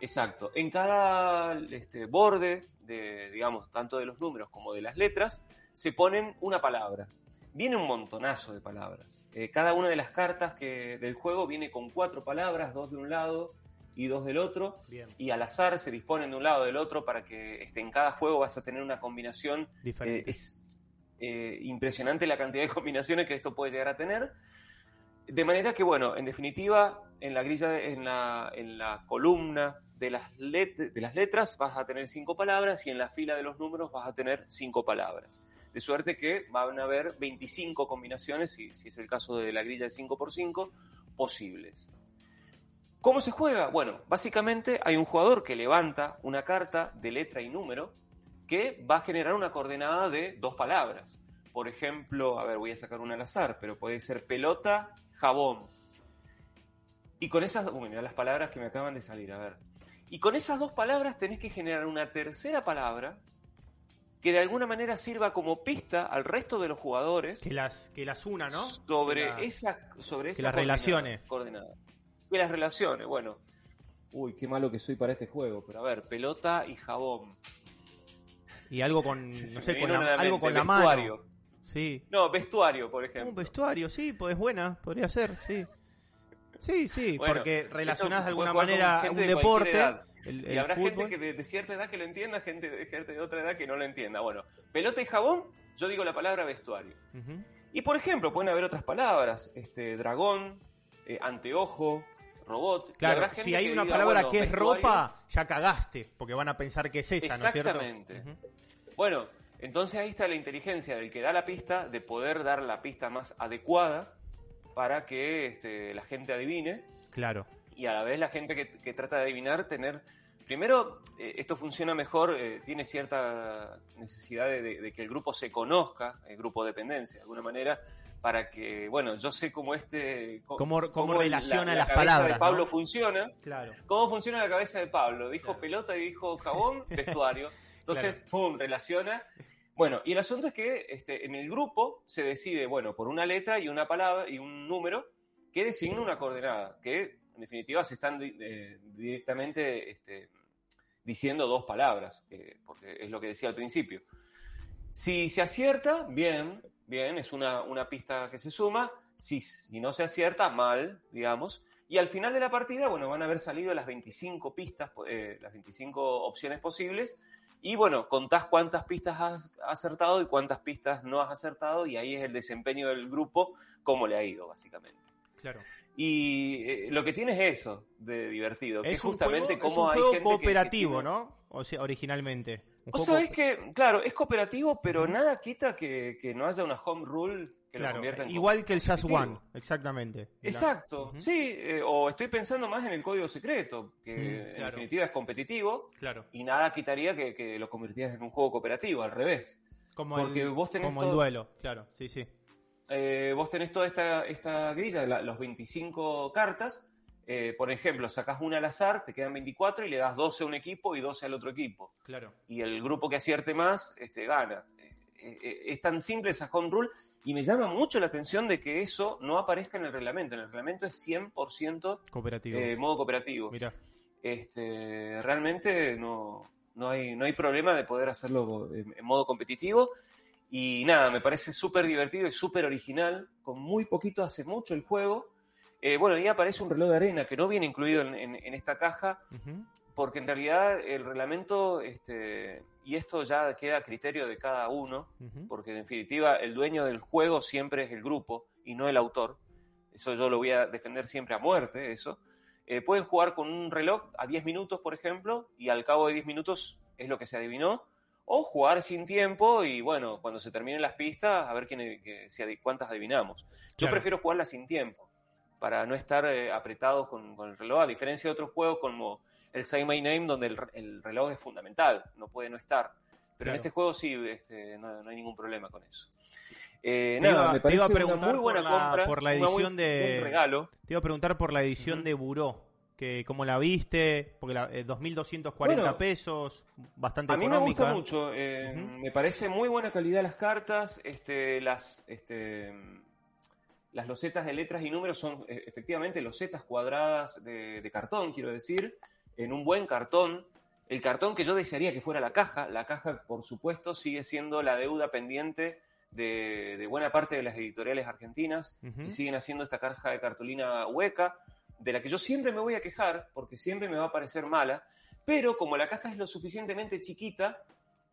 Speaker 1: Exacto. En cada este, borde, de, digamos, tanto de los números como de las letras, se ponen una palabra viene un montonazo de palabras. Eh, cada una de las cartas que, del juego viene con cuatro palabras, dos de un lado y dos del otro. Y al azar se disponen de un lado del otro para que este, en cada juego vas a tener una combinación.
Speaker 2: Diferente.
Speaker 1: Eh, es eh, impresionante la cantidad de combinaciones que esto puede llegar a tener. De manera que, bueno, en definitiva, en la grilla, en, la, en la columna de las, de las letras vas a tener cinco palabras y en la fila de los números vas a tener cinco palabras. De suerte que van a haber 25 combinaciones, si, es el caso de la grilla de 5x5, posibles. ¿Cómo se juega? Bueno, básicamente hay un jugador que levanta una carta de letra y número que va a generar una coordenada de dos palabras. Por ejemplo, a ver, voy a sacar una al azar, pero puede ser pelota, jabón. Y con esas, las palabras que me acaban de salir, a ver. Y con esas dos palabras tenés que generar una tercera palabra que de alguna manera sirva como pista al resto de los jugadores.
Speaker 2: Que las, que las una, ¿no?
Speaker 1: Sobre esa, sobre esa
Speaker 2: las relaciones.
Speaker 1: Coordenada. Que las relaciones, bueno. Uy, qué malo que soy para este juego. Pero a ver, pelota y jabón.
Speaker 2: Y algo con, no sé, con la, algo con la mano. Sí.
Speaker 1: No, vestuario, por ejemplo.
Speaker 2: Un vestuario, sí, pues buena, podría ser, sí. Sí, sí, porque relacionás de alguna manera un deporte.
Speaker 1: Y habrá gente que de, cierta edad que lo entienda, gente de, gente de otra edad que no lo entienda. Bueno, pelota y jabón, yo digo la palabra vestuario. Y por ejemplo, pueden haber otras palabras, este dragón, eh, anteojo, robot.
Speaker 2: Claro, si hay una palabra que es ropa, ya cagaste, porque van a pensar que es esa, ¿no es cierto?
Speaker 1: Exactamente. Bueno, entonces ahí está la inteligencia del que da la pista, de poder dar la pista más adecuada para que este, la gente adivine.
Speaker 2: Claro.
Speaker 1: Y a la vez la gente que, trata de adivinar tener... Primero, eh, esto funciona mejor, eh, tiene cierta necesidad de, que el grupo se conozca, el grupo de dependencia, de alguna manera, para que, bueno, yo sé cómo este...
Speaker 2: Cómo, relaciona la,
Speaker 1: las
Speaker 2: palabras.
Speaker 1: de Pablo funciona.
Speaker 2: Claro.
Speaker 1: Cómo funciona la cabeza de Pablo. Dijo pelota y dijo jabón, vestuario. Entonces, pum, relaciona bueno, y el asunto es que este, en el grupo se decide, bueno, por una letra y una palabra y un número que designa una coordenada, que en definitiva se están directamente este, diciendo dos palabras, porque es lo que decía al principio. Si se acierta, bien, bien, es una, una pista que se suma. Si, si, no se acierta, mal, digamos. Y al final de la partida, bueno, van a haber salido las 25 pistas, eh, las 25 opciones posibles y bueno, contás cuántas pistas has acertado y cuántas pistas no has acertado y ahí es el desempeño del grupo, cómo le ha ido básicamente.
Speaker 2: Claro.
Speaker 1: Y eh, lo que tiene es eso de divertido, que es justamente cómo
Speaker 2: hay
Speaker 1: juego
Speaker 2: cooperativo, ¿no? O sea, originalmente.
Speaker 1: O sea, es que, claro, es cooperativo, pero nada quita que, que no haya una home rule claro,
Speaker 2: Igual que el Just One, exactamente.
Speaker 1: Exacto, sí, eh, o estoy pensando más en el código secreto, que en definitiva es competitivo,
Speaker 2: claro.
Speaker 1: y nada quitaría que, lo convirtieras en un juego cooperativo, al revés.
Speaker 2: Como Porque el, vos tenés como el duelo, claro, sí, sí.
Speaker 1: Eh, vos tenés toda esta, esta grilla, los 25 cartas, eh, por ejemplo, sacás una al azar, te quedan 24 y le das 12 a un equipo y 12 al otro equipo.
Speaker 2: Claro.
Speaker 1: Y el grupo que acierte más este, gana. es tan simple esa home rule y me llama mucho la atención de que eso no aparezca en el reglamento. En el reglamento es 100%
Speaker 2: cooperativo.
Speaker 1: Eh, modo cooperativo.
Speaker 2: Mira.
Speaker 1: Este, realmente no, no, hay, no hay problema de poder hacerlo en, modo competitivo. Y nada, me parece súper divertido y súper original. Con muy poquito hace mucho el juego. Eh, bueno, y aparece un reloj de arena que no viene incluido en, esta caja, porque en realidad el reglamento este, y esto ya queda a criterio de cada uno, porque en definitiva el dueño del juego siempre es el grupo y no el autor. Eso yo lo voy a defender siempre a muerte, eso. Eh, pueden jugar con un reloj a 10 minutos, por ejemplo, y al cabo de 10 minutos es lo que se adivinó. O jugar sin tiempo y bueno, cuando se terminen las pistas, a ver quién, cuántas adivinamos. Yo prefiero jugarla sin tiempo, para no estar eh, apretado con, con, el reloj, a diferencia de otros juegos como el Say My Name, donde el, reloj es fundamental, no puede no estar. Pero en este juego sí, este, no, hay ningún problema con eso.
Speaker 2: Eh, nada, me parece una muy buena compra,
Speaker 1: por la edición de regalo.
Speaker 2: Te iba a preguntar por la edición de Buró, que cómo la viste, porque la, 2.240 eh, pesos, bastante
Speaker 1: A mí me gusta mucho, eh, me parece muy buena calidad las cartas, este, las, este, las losetas de letras y números son e, efectivamente losetas cuadradas de, de cartón, quiero decir, en un buen cartón, el cartón que yo desearía que fuera la caja. La caja, por supuesto, sigue siendo la deuda pendiente de, buena parte de las editoriales argentinas, que siguen haciendo esta caja de cartulina hueca, de la que yo siempre me voy a quejar, porque siempre me va a parecer mala, pero como la caja es lo suficientemente chiquita,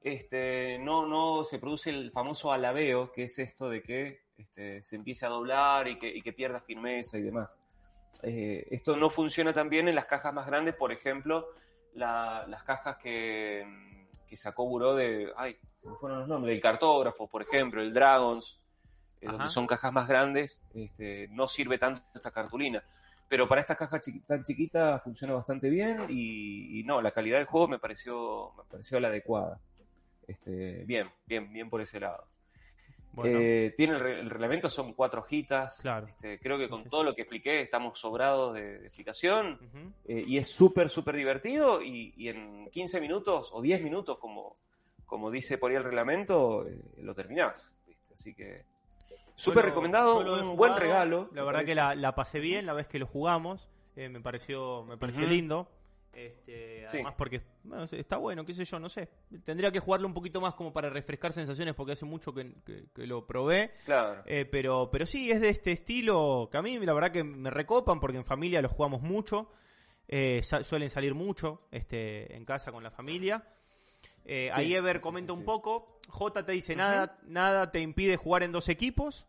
Speaker 1: este, no, no se produce el famoso alabeo, que es esto de que este, se empiece a doblar y que, y que pierda firmeza y demás. Eh, esto no funciona tan bien en las cajas más grandes, por ejemplo, las cajas que, sacó Buró de. Ay, se me fueron los nombres. Del cartógrafo, por ejemplo, el Dragons, eh, donde son cajas más grandes, este, no sirve tanto esta cartulina. Pero para estas cajas tan chiquitas funciona bastante bien y, no, la calidad del juego me pareció, me pareció la adecuada. Este, bien, bien, bien por ese lado. Eh, tiene el, reglamento, son cuatro hojitas. Este, creo que con todo lo que expliqué estamos sobrados de, explicación. Eh, y es súper, súper divertido. Y, en 15 minutos o 10 minutos, como, como dice por ahí el reglamento, eh, lo terminás. Así que súper recomendado, un buen regalo.
Speaker 2: La verdad que la, pasé bien la vez que lo jugamos. me pareció, me pareció lindo. Este, además porque está bueno, qué sé yo, no sé. Tendría que jugarlo un poquito más como para refrescar sensaciones porque hace mucho que, lo probé.
Speaker 1: Claro.
Speaker 2: Eh, pero, pero sí, es de este estilo que a mí la verdad que me recopan porque en familia lo jugamos mucho. Eh, suelen salir mucho este, en casa con la familia. Eh, ahí Ever comenta un poco. J te dice, nada, nada te impide jugar en dos equipos.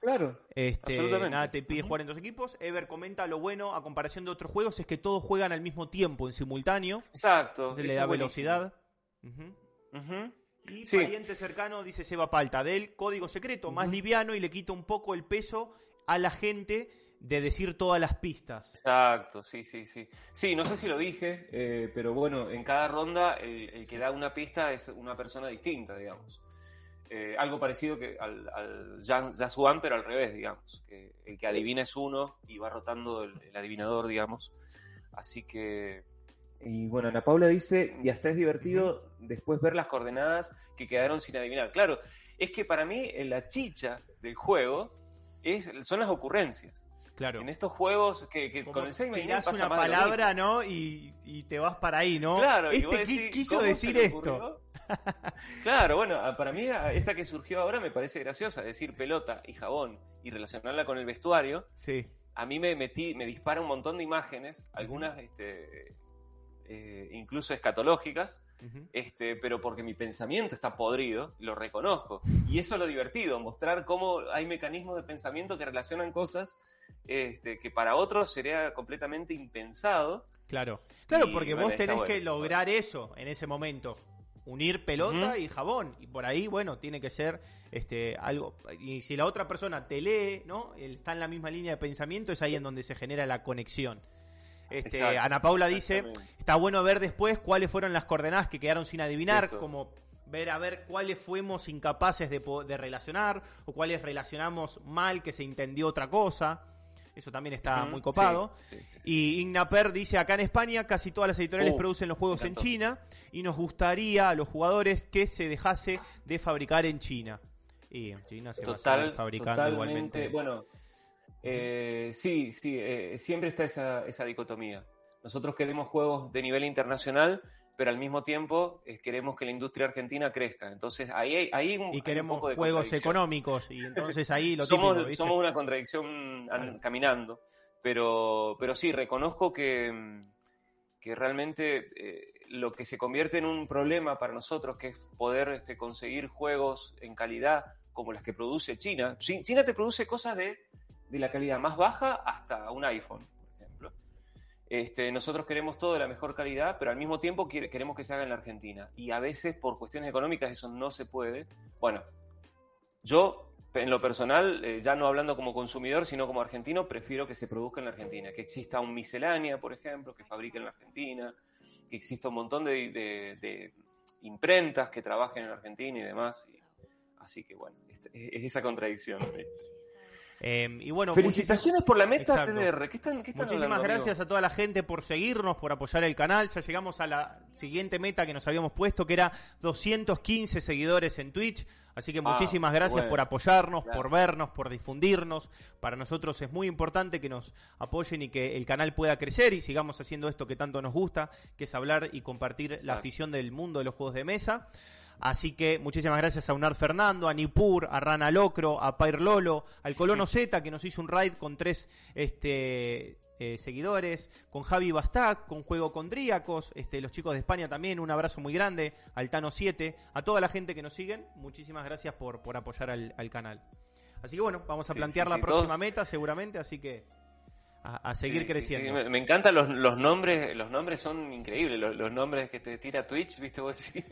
Speaker 1: Claro.
Speaker 2: Este, nada te pide jugar en dos equipos. Ever comenta lo bueno a comparación de otros juegos es que todos juegan al mismo tiempo, en simultáneo.
Speaker 1: Exacto.
Speaker 2: le da velocidad. Y pariente cercano, dice Seba Palta, del código secreto, más liviano y le quita un poco el peso a la gente de decir todas las pistas.
Speaker 1: Exacto, sí, sí, sí. Sí, no sé si lo dije, eh, pero bueno, en cada ronda el, que da una pista es una persona distinta, digamos. Eh, algo parecido que al, al Jazz One, pero al revés, digamos. Que el que adivina es uno y va rotando el, adivinador, digamos. Así que. Y bueno, Ana Paula dice, y hasta es divertido después ver las coordenadas que quedaron sin adivinar. Claro, es que para mí la chicha del juego es, son las ocurrencias.
Speaker 2: Claro.
Speaker 1: En estos juegos que, con el 6
Speaker 2: me pasa una palabra, ¿no? Y, te vas para ahí, ¿no?
Speaker 1: Claro,
Speaker 2: y este quiso decir esto.
Speaker 1: claro, bueno, para mí esta que surgió ahora me parece graciosa, decir pelota y jabón y relacionarla con el vestuario.
Speaker 2: Sí.
Speaker 1: A mí me metí, me dispara un montón de imágenes, algunas este, eh, incluso escatológicas, este, pero porque mi pensamiento está podrido, lo reconozco. Y eso es lo divertido, mostrar cómo hay mecanismos de pensamiento que relacionan cosas este, que para otros sería completamente impensado.
Speaker 2: Claro, claro, porque vos tenés que lograr eso en ese momento unir pelota y jabón. Y por ahí, bueno, tiene que ser este algo. Y si la otra persona te lee, ¿no? Está en la misma línea de pensamiento, es ahí en donde se genera la conexión. Este, Ana Paula dice, está bueno ver después cuáles fueron las coordenadas que quedaron sin adivinar, como ver a ver cuáles fuimos incapaces de, de relacionar o cuáles relacionamos mal que se entendió otra cosa. Eso también está muy copado. y Ignaper dice, acá en España casi todas las editoriales uh, producen los juegos en China y nos gustaría a los jugadores que se dejase de fabricar en China. Y en China se
Speaker 1: Total,
Speaker 2: va fabricando igualmente.
Speaker 1: Bueno, eh, sí, sí, eh, siempre está esa, esa dicotomía. Nosotros queremos juegos de nivel internacional, pero al mismo tiempo eh, queremos que la industria argentina crezca. Entonces ahí hay, un,
Speaker 2: y queremos juegos económicos y entonces ahí lo
Speaker 1: somos, somos una contradicción caminando, pero pero sí reconozco que, que realmente eh, lo que se convierte en un problema para nosotros que es poder este, conseguir juegos en calidad como las que produce China. China te produce cosas de, de la calidad más baja hasta un iPhone este, nosotros queremos todo de la mejor calidad, pero al mismo tiempo queremos que se haga en la Argentina. Y a veces por cuestiones económicas eso no se puede. Bueno, yo en lo personal, eh, ya no hablando como consumidor, sino como argentino, prefiero que se produzca en la Argentina. Que exista un miscelánea, por ejemplo, que fabrique en la Argentina, que exista un montón de, imprentas que trabajen en la Argentina y demás. así que bueno, es, es esa contradicción.
Speaker 2: Em, y bueno,
Speaker 1: Felicitaciones por la meta TDR.
Speaker 2: Muchísimas gracias a toda la gente por seguirnos, por apoyar el canal. Ya llegamos a la siguiente meta que nos habíamos puesto, que era 215 seguidores en Twitch. Así que ah, muchísimas gracias por apoyarnos, por vernos, por difundirnos. Para nosotros es muy importante que nos apoyen y que el canal pueda crecer y sigamos haciendo esto que tanto nos gusta, que es hablar y compartir la afición del mundo de los juegos de mesa. Así que muchísimas gracias a Unar Fernando, a Nipur, a Rana Locro, a Pair Lolo, al Colono Z que nos hizo un raid con tres este, eh, seguidores, con Javi Bastac, con Juego con Dríacos, este, los chicos de España también, un abrazo muy grande, al Tano 7, a toda la gente que nos siguen, muchísimas gracias por, por apoyar al, canal. Así que bueno, vamos a plantear la próxima meta seguramente, así que a, seguir creciendo.
Speaker 1: Sí, me, encantan los, los, nombres, los nombres son increíbles, los, nombres que te tira Twitch, viste vos sí.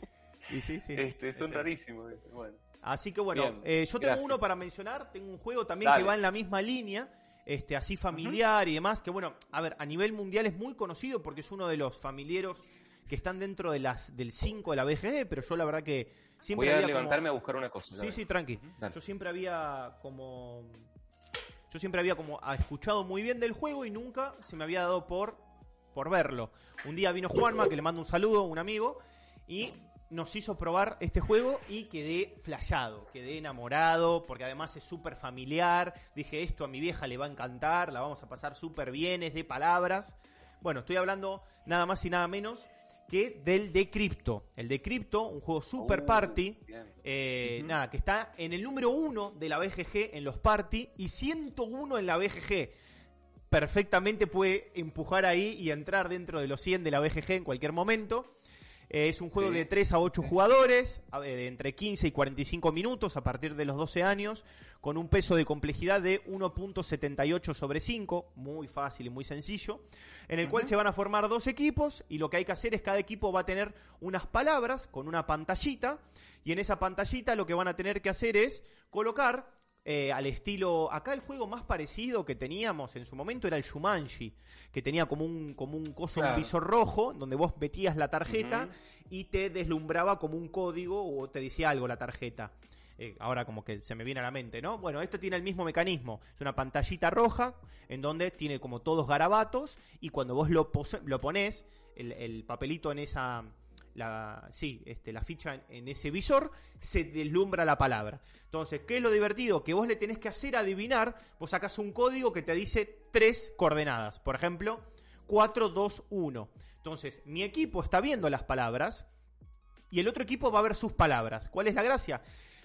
Speaker 1: Sí, sí, sí. Este, son rarísimos. Bueno.
Speaker 2: Así que bueno, eh, yo tengo uno para mencionar, tengo un juego también que va en la misma línea, este, así familiar y demás, que bueno, a ver, a nivel mundial es muy conocido porque es uno de los familiares que están dentro de las del 5 de la BGG, pero yo la verdad que siempre
Speaker 1: Voy a levantarme a buscar una cosa.
Speaker 2: Sí, sí, tranqui. Yo siempre había como yo siempre había como escuchado muy bien del juego y nunca se me había dado por por verlo. Un día vino Juanma, que le mando un saludo, un amigo, y nos hizo probar este juego y quedé flashado, quedé enamorado, porque además es súper familiar. Dije, esto a mi vieja le va a encantar, la vamos a pasar súper bien, es de palabras. Bueno, estoy hablando nada más y nada menos que del de Crypto. El de Crypto, un juego super uh, party, eh, nada, que está en el número uno de la BGG en los party y 101 en la BGG. Perfectamente puede empujar ahí y entrar dentro de los 100 de la BGG en cualquier momento. Eh, es un juego de 3 a 8 jugadores, de entre 15 y 45 minutos a partir de los 12 años, con un peso de complejidad de 1.78 sobre 5, muy fácil y muy sencillo, en el cual se van a formar dos equipos y lo que hay que hacer es cada equipo va a tener unas palabras con una pantallita y en esa pantallita lo que van a tener que hacer es colocar eh, al estilo. Acá el juego más parecido que teníamos en su momento era el Shumanji, que tenía como un, como un coso, un visor rojo, donde vos metías la tarjeta y te deslumbraba como un código o te decía algo la tarjeta. Eh, ahora como que se me viene a la mente, ¿no? Bueno, este tiene el mismo mecanismo. Es una pantallita roja en donde tiene como todos garabatos y cuando vos lo, lo pones, el papelito en esa la, sí, este, la ficha en, ese visor, se deslumbra la palabra. Entonces, ¿qué es lo divertido? Que vos le tenés que hacer adivinar, vos sacás un código que te dice tres coordenadas. Por ejemplo, 4, 2, 1. Entonces, mi equipo está viendo las palabras y el otro equipo va a ver sus palabras. ¿Cuál es la gracia?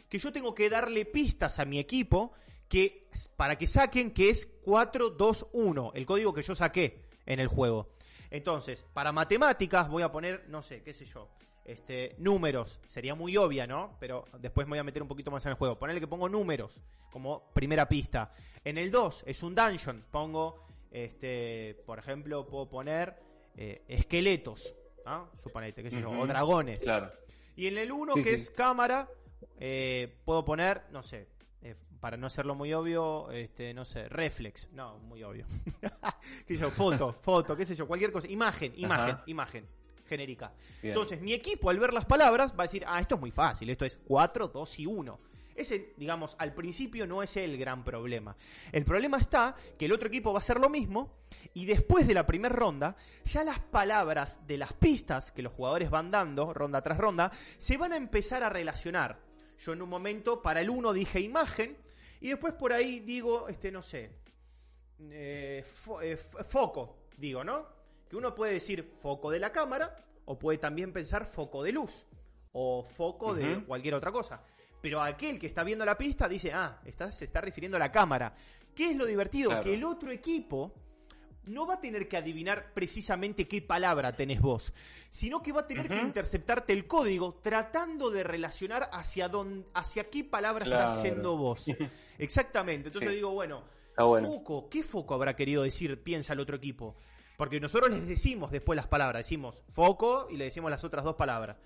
Speaker 2: Que yo tengo que darle pistas a mi equipo que, para que saquen que es 4, 2, 1, el código que yo saqué en el juego. Entonces, para matemáticas voy a poner, no sé, qué sé yo, este, números. Sería muy obvia, ¿no? Pero después me voy a meter un poquito más en el juego. Ponerle que pongo números como primera pista. En el 2 es un dungeon. Pongo, este, por ejemplo, puedo poner eh, esqueletos, ¿no? Suponete, qué sé yo, o dragones.
Speaker 1: Claro.
Speaker 2: Y en el 1, que es cámara, eh, puedo poner, no sé, para no hacerlo muy obvio, este, no sé, reflex, no, muy obvio. qué sé yo, foto, foto, qué sé yo, cualquier cosa, imagen, imagen, imagen genérica. Entonces, mi equipo al ver las palabras va a decir, ah, esto es muy fácil, esto es 4, 2 y 1. Ese, digamos, al principio no es el gran problema. El problema está que el otro equipo va a hacer lo mismo y después de la primera ronda, ya las palabras de las pistas que los jugadores van dando, ronda tras ronda, se van a empezar a relacionar. Yo en un momento para el 1 dije imagen, y después por ahí digo, este, no sé, eh, eh, foco, digo, ¿no? Que uno puede decir foco de la cámara o puede también pensar foco de luz o foco de cualquier otra cosa. Pero aquel que está viendo la pista dice, ah, está, se está refiriendo a la cámara. ¿Qué es lo divertido? Que el otro equipo no va a tener que adivinar precisamente qué palabra tenés vos, sino que va a tener que interceptarte el código tratando de relacionar hacia dónde, hacia qué palabra estás yendo vos. Exactamente. Entonces digo, bueno, foco, ¿qué foco habrá querido decir? Piensa el otro equipo. Porque nosotros les decimos después las palabras, decimos foco y le decimos las otras dos palabras.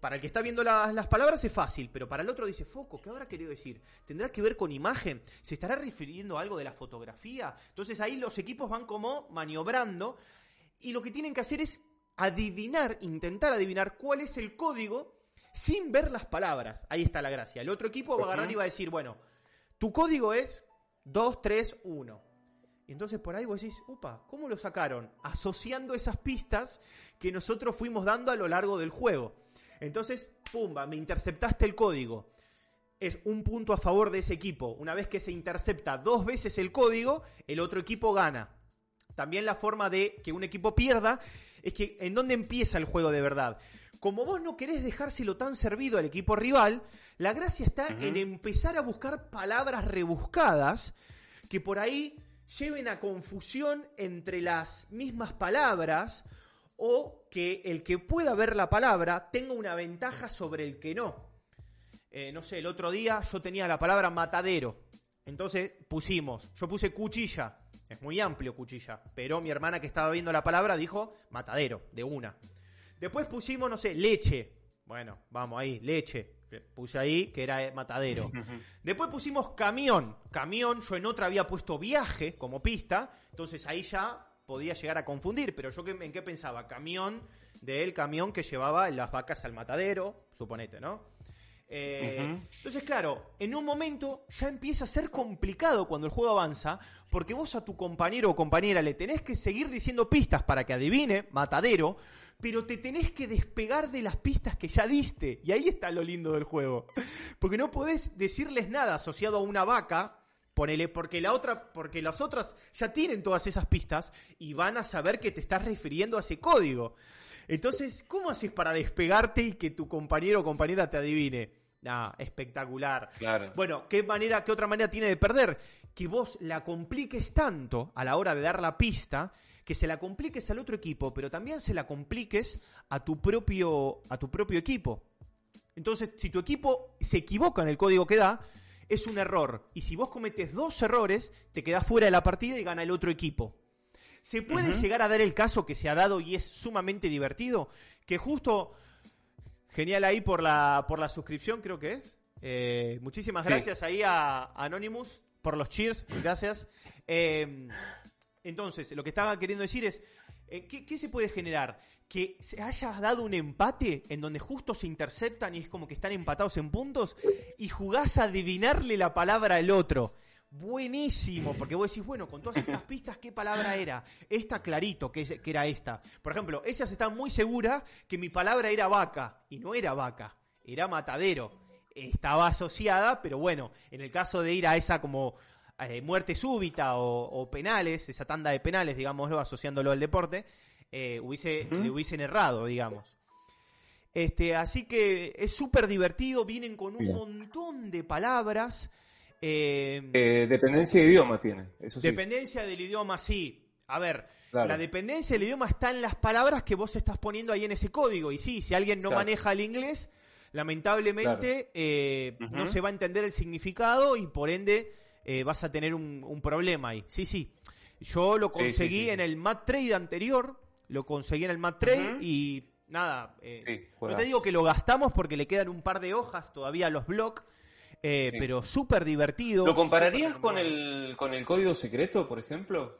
Speaker 2: Para el que está viendo las palabras es fácil, pero para el otro dice, foco, ¿qué habrá querido decir? ¿Tendrá que ver con imagen? ¿Se estará refiriendo a algo de la fotografía? Entonces ahí los equipos van como maniobrando y lo que tienen que hacer es adivinar, intentar adivinar cuál es el código sin ver las palabras. Ahí está la gracia. El otro equipo va a agarrar y va a decir, bueno, tu código es 2, 3, 1. Y entonces por ahí vos decís, upa, ¿cómo lo sacaron? Asociando esas pistas que nosotros fuimos dando a lo largo del juego. Entonces, pumba, me interceptaste el código. Es un punto a favor de ese equipo. Una vez que se intercepta dos veces el código, el otro equipo gana. También la forma de que un equipo pierda es que en dónde empieza el juego de verdad. Como vos no querés dejárselo tan servido al equipo rival, la gracia está en empezar a buscar palabras rebuscadas que por ahí lleven a confusión entre las mismas palabras o que el que pueda ver la palabra tenga una ventaja sobre el que no. Eh, no sé, el otro día yo tenía la palabra matadero. Entonces pusimos, yo puse cuchilla Es muy amplio cuchilla. Pero mi hermana que estaba viendo la palabra dijo matadero, de una. Después pusimos, no sé, leche. Bueno, vamos ahí, leche. Puse ahí que era matadero. Después pusimos camión. Camión, yo en otra había puesto viaje como pista. Entonces ahí ya podía llegar a confundir. Pero yo en qué pensaba? Camión del camión que llevaba las vacas al matadero, suponete, ¿no? Eh, entonces, claro, en un momento ya empieza a ser complicado cuando el juego avanza, porque vos a tu compañero o compañera le tenés que seguir diciendo pistas para que adivine, matadero, pero te tenés que despegar de las pistas que ya diste. Y ahí está lo lindo del juego. Porque no podés decirles nada asociado a una vaca, ponele, porque la otra, porque las otras ya tienen todas esas pistas y van a saber que te estás refiriendo a ese código. Entonces, ¿cómo haces para despegarte y que tu compañero o compañera te adivine? Ah, espectacular.
Speaker 1: Claro.
Speaker 2: Bueno, ¿qué manera, qué otra manera tiene de perder? Que vos la compliques tanto a la hora de dar la pista, que se la compliques al otro equipo, pero también se la compliques a tu propio, a tu propio equipo. Entonces, si tu equipo se equivoca en el código que da, es un error. Y si vos cometes dos errores, te quedás fuera de la partida y gana el otro equipo. Se puede llegar a dar el caso que se ha dado y es sumamente divertido, que justo Genial ahí por la, por la suscripción, creo que es. Eh, muchísimas gracias ahí a, Anonymous por los cheers, gracias. Eh, entonces, lo que estaba queriendo decir es, eh, ¿qué, se puede generar? Que se haya dado un empate en donde justo se interceptan y es como que están empatados en puntos y jugás a adivinarle la palabra al otro buenísimo, porque vos decís, bueno, con todas estas pistas, ¿qué palabra era? Esta clarito que, que era esta. Por ejemplo, ellas están muy seguras que mi palabra era vaca, y no era vaca, era matadero. Estaba asociada, pero bueno, en el caso de ir a esa como eh, muerte súbita o, penales, esa tanda de penales, digámoslo, asociándolo al deporte, eh, hubiese, le hubiesen errado, digamos. Este, así que es súper divertido, vienen con un montón de palabras.
Speaker 1: Eh, eh, dependencia de idioma tiene. Eso
Speaker 2: Dependencia del idioma, sí. A ver, la dependencia del idioma está en las palabras que vos estás poniendo ahí en ese código. Y sí, si alguien no maneja el inglés, lamentablemente eh, no se va a entender el significado y por ende vas a tener un, problema ahí. Sí, sí. Yo lo conseguí en el Mat Trade anterior, lo conseguí en el Mat Trade y nada, no te digo que lo gastamos porque le quedan un par de hojas todavía a los blogs, eh, pero súper divertido.
Speaker 1: ¿Lo compararías con el, con el código secreto, por ejemplo?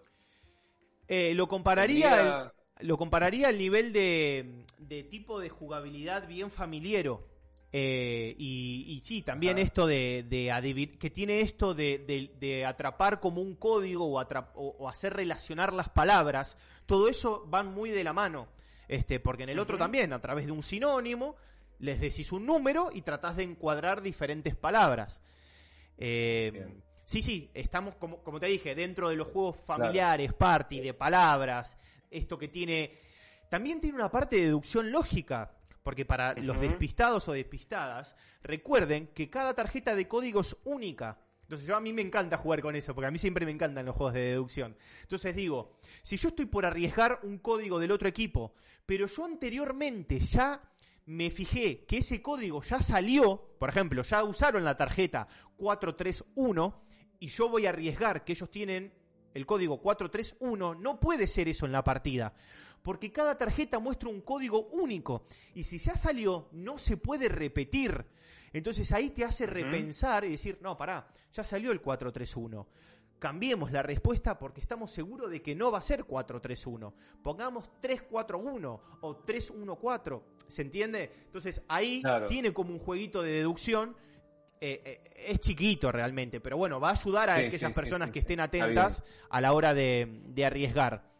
Speaker 2: Eh, lo compararía lo compararía al nivel de, tipo de jugabilidad bien familiero. Eh, y, sí, también esto de, que tiene esto de, atrapar como un código o, o, hacer relacionar las palabras, todo eso van muy de la mano. Este, porque en el otro también, a través de un sinónimo, les decís un número y tratás de encuadrar diferentes palabras. Eh, sí, sí, estamos, como, como, te dije, dentro de los juegos familiares, party, de palabras, esto que tiene... También tiene una parte de deducción lógica, porque para los despistados o despistadas, recuerden que cada tarjeta de código es única. Entonces yo a mí me encanta jugar con eso, porque a mí siempre me encantan los juegos de deducción. Entonces digo, si yo estoy por arriesgar un código del otro equipo, pero yo anteriormente ya me fijé que ese código ya salió, por ejemplo, ya usaron la tarjeta 431 y yo voy a arriesgar que ellos tienen el código 431, no puede ser eso en la partida, porque cada tarjeta muestra un código único y si ya salió no se puede repetir. Entonces ahí te hace repensar y decir, no, pará, ya salió el 431 cambiemos la respuesta porque estamos seguros de que no va a ser 4-3-1. Pongamos 3-4-1 o 3-1-4. ¿Se entiende? Entonces ahí tiene como un jueguito de deducción. Eh, eh, es chiquito realmente, pero bueno, va a ayudar a aquellas personas que estén atentas a la hora de arriesgar.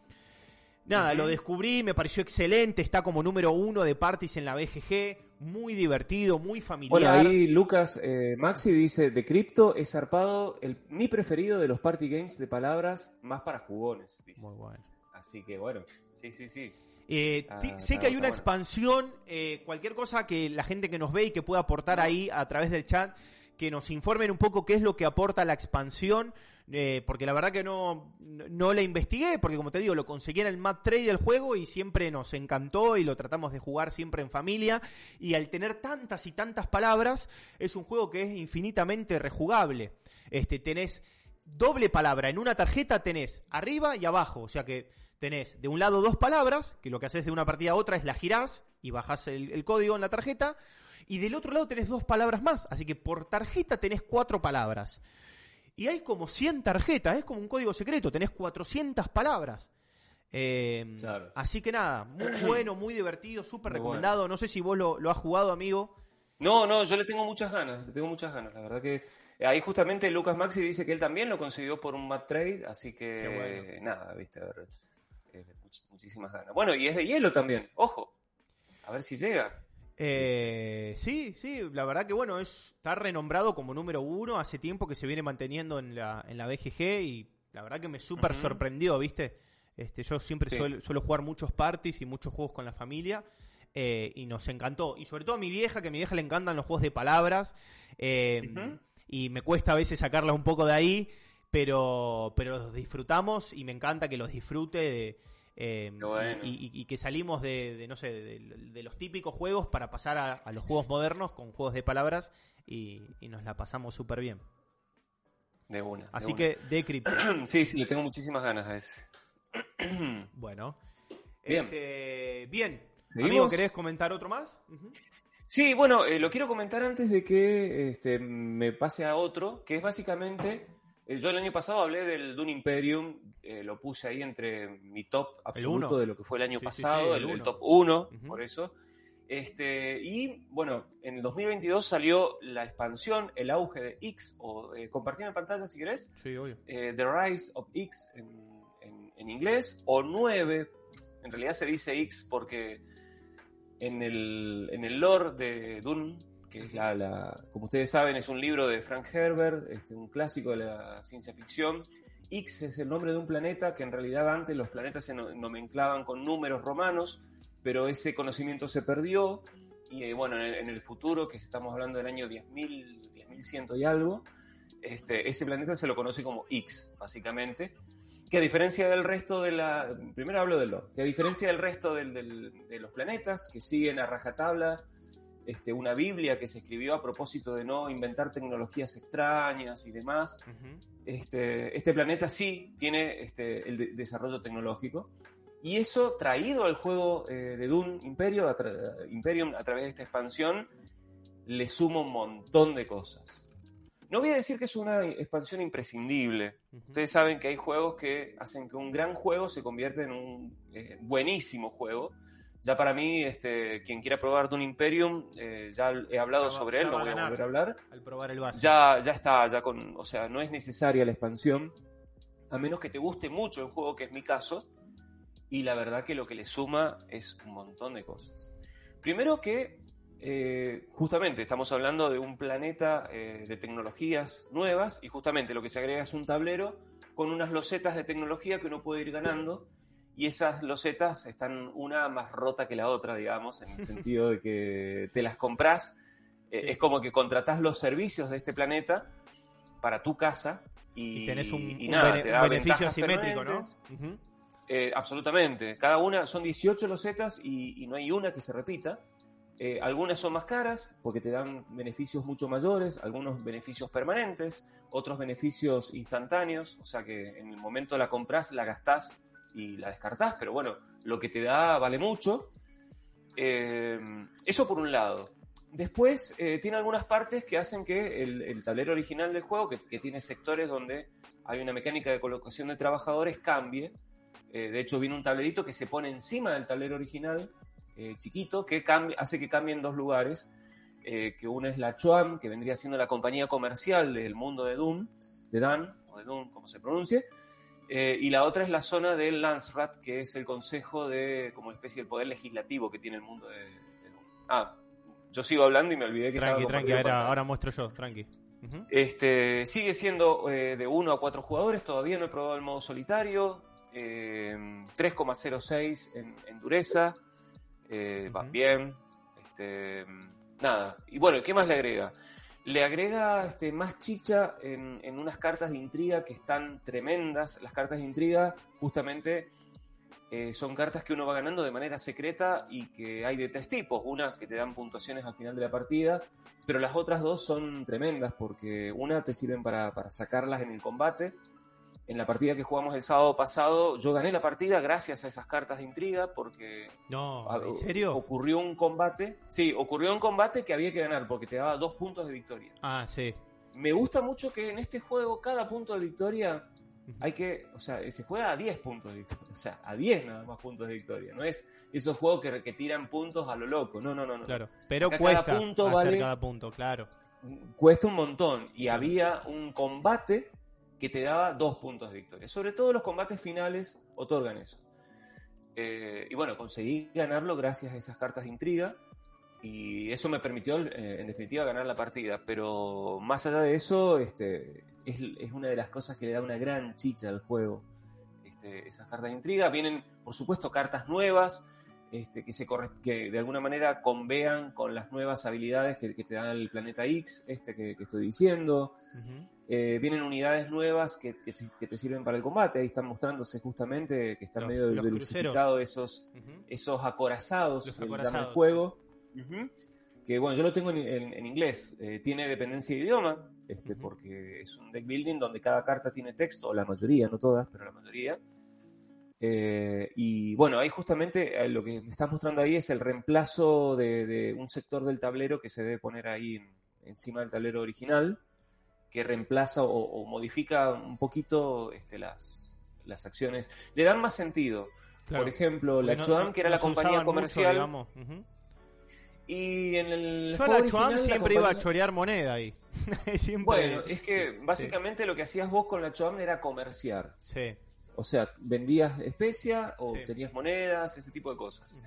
Speaker 2: Nada, lo descubrí, me pareció excelente, está como número uno de parties en la BGG, muy divertido, muy familiar.
Speaker 1: Bueno, ahí Lucas eh, Maxi dice, de Crypto es zarpado, el, mi preferido de los party games de palabras más para jugones. Muy bueno. Así que bueno, sí, sí, sí.
Speaker 2: Eh, sé que hay una expansión, eh, cualquier cosa que la gente que nos ve y que pueda aportar ahí a través del chat, que nos informen un poco qué es lo que aporta la expansión. Eh, porque la verdad que no, no la investigué, porque como te digo, lo conseguí en el Mad Trade del juego y siempre nos encantó y lo tratamos de jugar siempre en familia. Y al tener tantas y tantas palabras, es un juego que es infinitamente rejugable. Este, tenés doble palabra. En una tarjeta tenés arriba y abajo. O sea que tenés de un lado dos palabras, que lo que haces de una partida a otra es la girás y bajás el, código en la tarjeta. Y del otro lado tenés dos palabras más. Así que por tarjeta tenés cuatro palabras. Y hay como 100 tarjetas, es como un código secreto, tenés 400 palabras. Eh, así que nada, muy bueno, muy divertido, súper recomendado. No sé si vos lo, lo has jugado, amigo.
Speaker 1: No, no, yo le tengo muchas ganas, le tengo muchas ganas. La verdad que ahí justamente Lucas Maxi dice que él también lo consiguió por un Mad Trade, así que nada, viste, a ver, eh, muchísimas ganas. Bueno, y es de hielo también, ojo, a ver si llega.
Speaker 2: Eh, sí, sí, la verdad que bueno, es, está renombrado como número uno, hace tiempo que se viene manteniendo en la, en la BGG y la verdad que me súper sorprendió, ¿viste? Este, yo siempre suelo, jugar muchos parties y muchos juegos con la familia eh, y nos encantó. Y sobre todo a mi vieja, que a mi vieja le encantan los juegos de palabras eh, y me cuesta a veces sacarla un poco de ahí, pero, pero los disfrutamos y me encanta que los disfrute de Em, y, que salimos de, no sé, de, los típicos juegos para pasar a, los juegos modernos con juegos de palabras y, nos la pasamos súper bien.
Speaker 1: De una.
Speaker 2: Así que, Decrypt.
Speaker 1: sí, sí, le tengo muchísimas ganas a ese.
Speaker 2: bueno. Bien. Este, bien. Amigo, ¿querés comentar otro más?
Speaker 1: Sí, bueno, eh, lo quiero comentar antes de que este, me pase a otro, que es básicamente eh, yo el año pasado hablé del Dune Imperium, eh, lo puse ahí entre mi top absoluto de lo que fue el año pasado, el, top 1, por eso. Este, y bueno, en el 2022 salió la expansión, el auge de X, o eh, en pantalla si querés. Eh, The Rise of X en, inglés, o 9, en realidad se dice X porque en el, en el lore de Dune que es la, como ustedes saben, es un libro de Frank Herbert, este, un clásico de la ciencia ficción. X es el nombre de un planeta que en realidad antes los planetas se nomenclaban con números romanos, pero ese conocimiento se perdió y eh, bueno, en el, futuro, que estamos hablando del año 10.000, 10.100 y algo, este, ese planeta se lo conoce como X, básicamente, que a diferencia del resto de la... Primero hablo de lo, que a diferencia del resto de los planetas, que siguen a rajatabla este, una Biblia que se escribió a propósito de no inventar tecnologías extrañas y demás. este, este, planeta sí tiene este, el desarrollo tecnológico. Y eso traído al juego eh, de Dune Imperio, Imperium a través de esta expansión, le suma un montón de cosas. No voy a decir que es una expansión imprescindible. Ustedes saben que hay juegos que hacen que un gran juego se convierta en un eh, buenísimo juego ya para mí, este, quien quiera probar Dune Imperium, eh, ya he hablado sobre él, no voy a volver a hablar.
Speaker 2: Al probar el base.
Speaker 1: Ya, ya está, ya con, o sea, no es necesaria la expansión, a menos que te guste mucho el juego, que es mi caso, y la verdad que lo que le suma es un montón de cosas. Primero que, eh, justamente, estamos hablando de un planeta eh, de tecnologías nuevas, y justamente lo que se agrega es un tablero con unas losetas de tecnología que uno puede ir ganando y esas losetas están una más rota que la otra, digamos, en el sentido de que te las compras. Eh, es como que contratás los servicios de este planeta para tu casa y,
Speaker 2: tenés un, beneficio asimétrico, ¿no?
Speaker 1: Eh, absolutamente. Cada una son 18 losetas y, no hay una que se repita. Eh, algunas son más caras porque te dan beneficios mucho mayores, algunos beneficios permanentes, otros beneficios instantáneos, o sea que en el momento la compras, la gastás y la descartás, pero bueno, lo que te da vale mucho. Eh, eso por un lado. Después eh, tiene algunas partes que hacen que el, tablero original del juego, que, tiene sectores donde hay una mecánica de colocación de trabajadores, cambie. Eh, de hecho, viene un tablerito que se pone encima del tablero original, chiquito, que hace que cambien dos lugares. que uno es la Chuam, que vendría siendo la compañía comercial del mundo de Doom, de Dan, o de Doom, como se pronuncie, eh, y la otra es la zona del Landsrat, que es el consejo de, como especie de poder legislativo que tiene el mundo de, Ah, yo sigo hablando y me olvidé que
Speaker 2: tranqui, Tranqui, ahora, ahora, muestro yo, tranqui.
Speaker 1: este, sigue siendo eh, de 1 a 4 jugadores, todavía no he probado el modo solitario. 3,06 eh, en, dureza, va bien. Este, nada, y bueno, ¿qué más le agrega? Le agrega este, más chicha en, unas cartas de intriga que están tremendas. Las cartas de intriga justamente eh, son cartas que uno va ganando de manera secreta y que hay de tres tipos. Una que te dan puntuaciones al final de la partida, pero las otras dos son tremendas porque una te sirven para, para sacarlas en el combate. En la partida que jugamos el sábado pasado, yo gané la partida gracias a esas cartas de intriga porque
Speaker 2: no, ¿en serio?
Speaker 1: ocurrió un combate. Sí, ocurrió un combate que había que ganar porque te daba dos puntos de victoria.
Speaker 2: Ah, sí.
Speaker 1: Me gusta mucho que en este juego cada punto de victoria hay que, o sea, se juega a 10 puntos de victoria, o sea, a 10 nada más puntos de victoria, no es esos juegos que, que tiran puntos a lo loco, no, no, no. no.
Speaker 2: Claro, pero cuesta cada punto vale, cada punto, claro.
Speaker 1: Cuesta un montón y había un combate que te daba 2 puntos de victoria, sobre todo los combates finales otorgan eso. Eh, y bueno, conseguí ganarlo gracias a esas cartas de intriga y eso me permitió, eh, en definitiva, ganar la partida. Pero más allá de eso, este, es, una de las cosas que le da una gran chicha al juego. Este, esas cartas de intriga. Vienen, por supuesto, cartas nuevas este, que, se que de alguna manera convean con las nuevas habilidades que, te da el planeta X, este que, estoy diciendo. Eh, vienen unidades nuevas que, te sirven para el combate. Ahí están mostrándose justamente que están medio delusificados esos, esos acorazados, que el juego. Que bueno, yo lo tengo en, inglés. Eh, tiene dependencia de idioma, este, porque es un deck building donde cada carta tiene texto, o la mayoría, no todas, pero la mayoría. Eh, y bueno, ahí justamente eh, lo que me estás mostrando ahí es el reemplazo de, un sector del tablero que se debe poner ahí encima del tablero original, que reemplaza o, modifica un poquito este, las, las acciones. Le dan más sentido. Por ejemplo, la Choam, que era la compañía comercial. Y en el
Speaker 2: Yo la siempre iba a chorear moneda ahí.
Speaker 1: Bueno, es que básicamente lo que hacías vos con la Choam era comerciar. Sí. O sea, vendías especia o tenías monedas, ese tipo de cosas.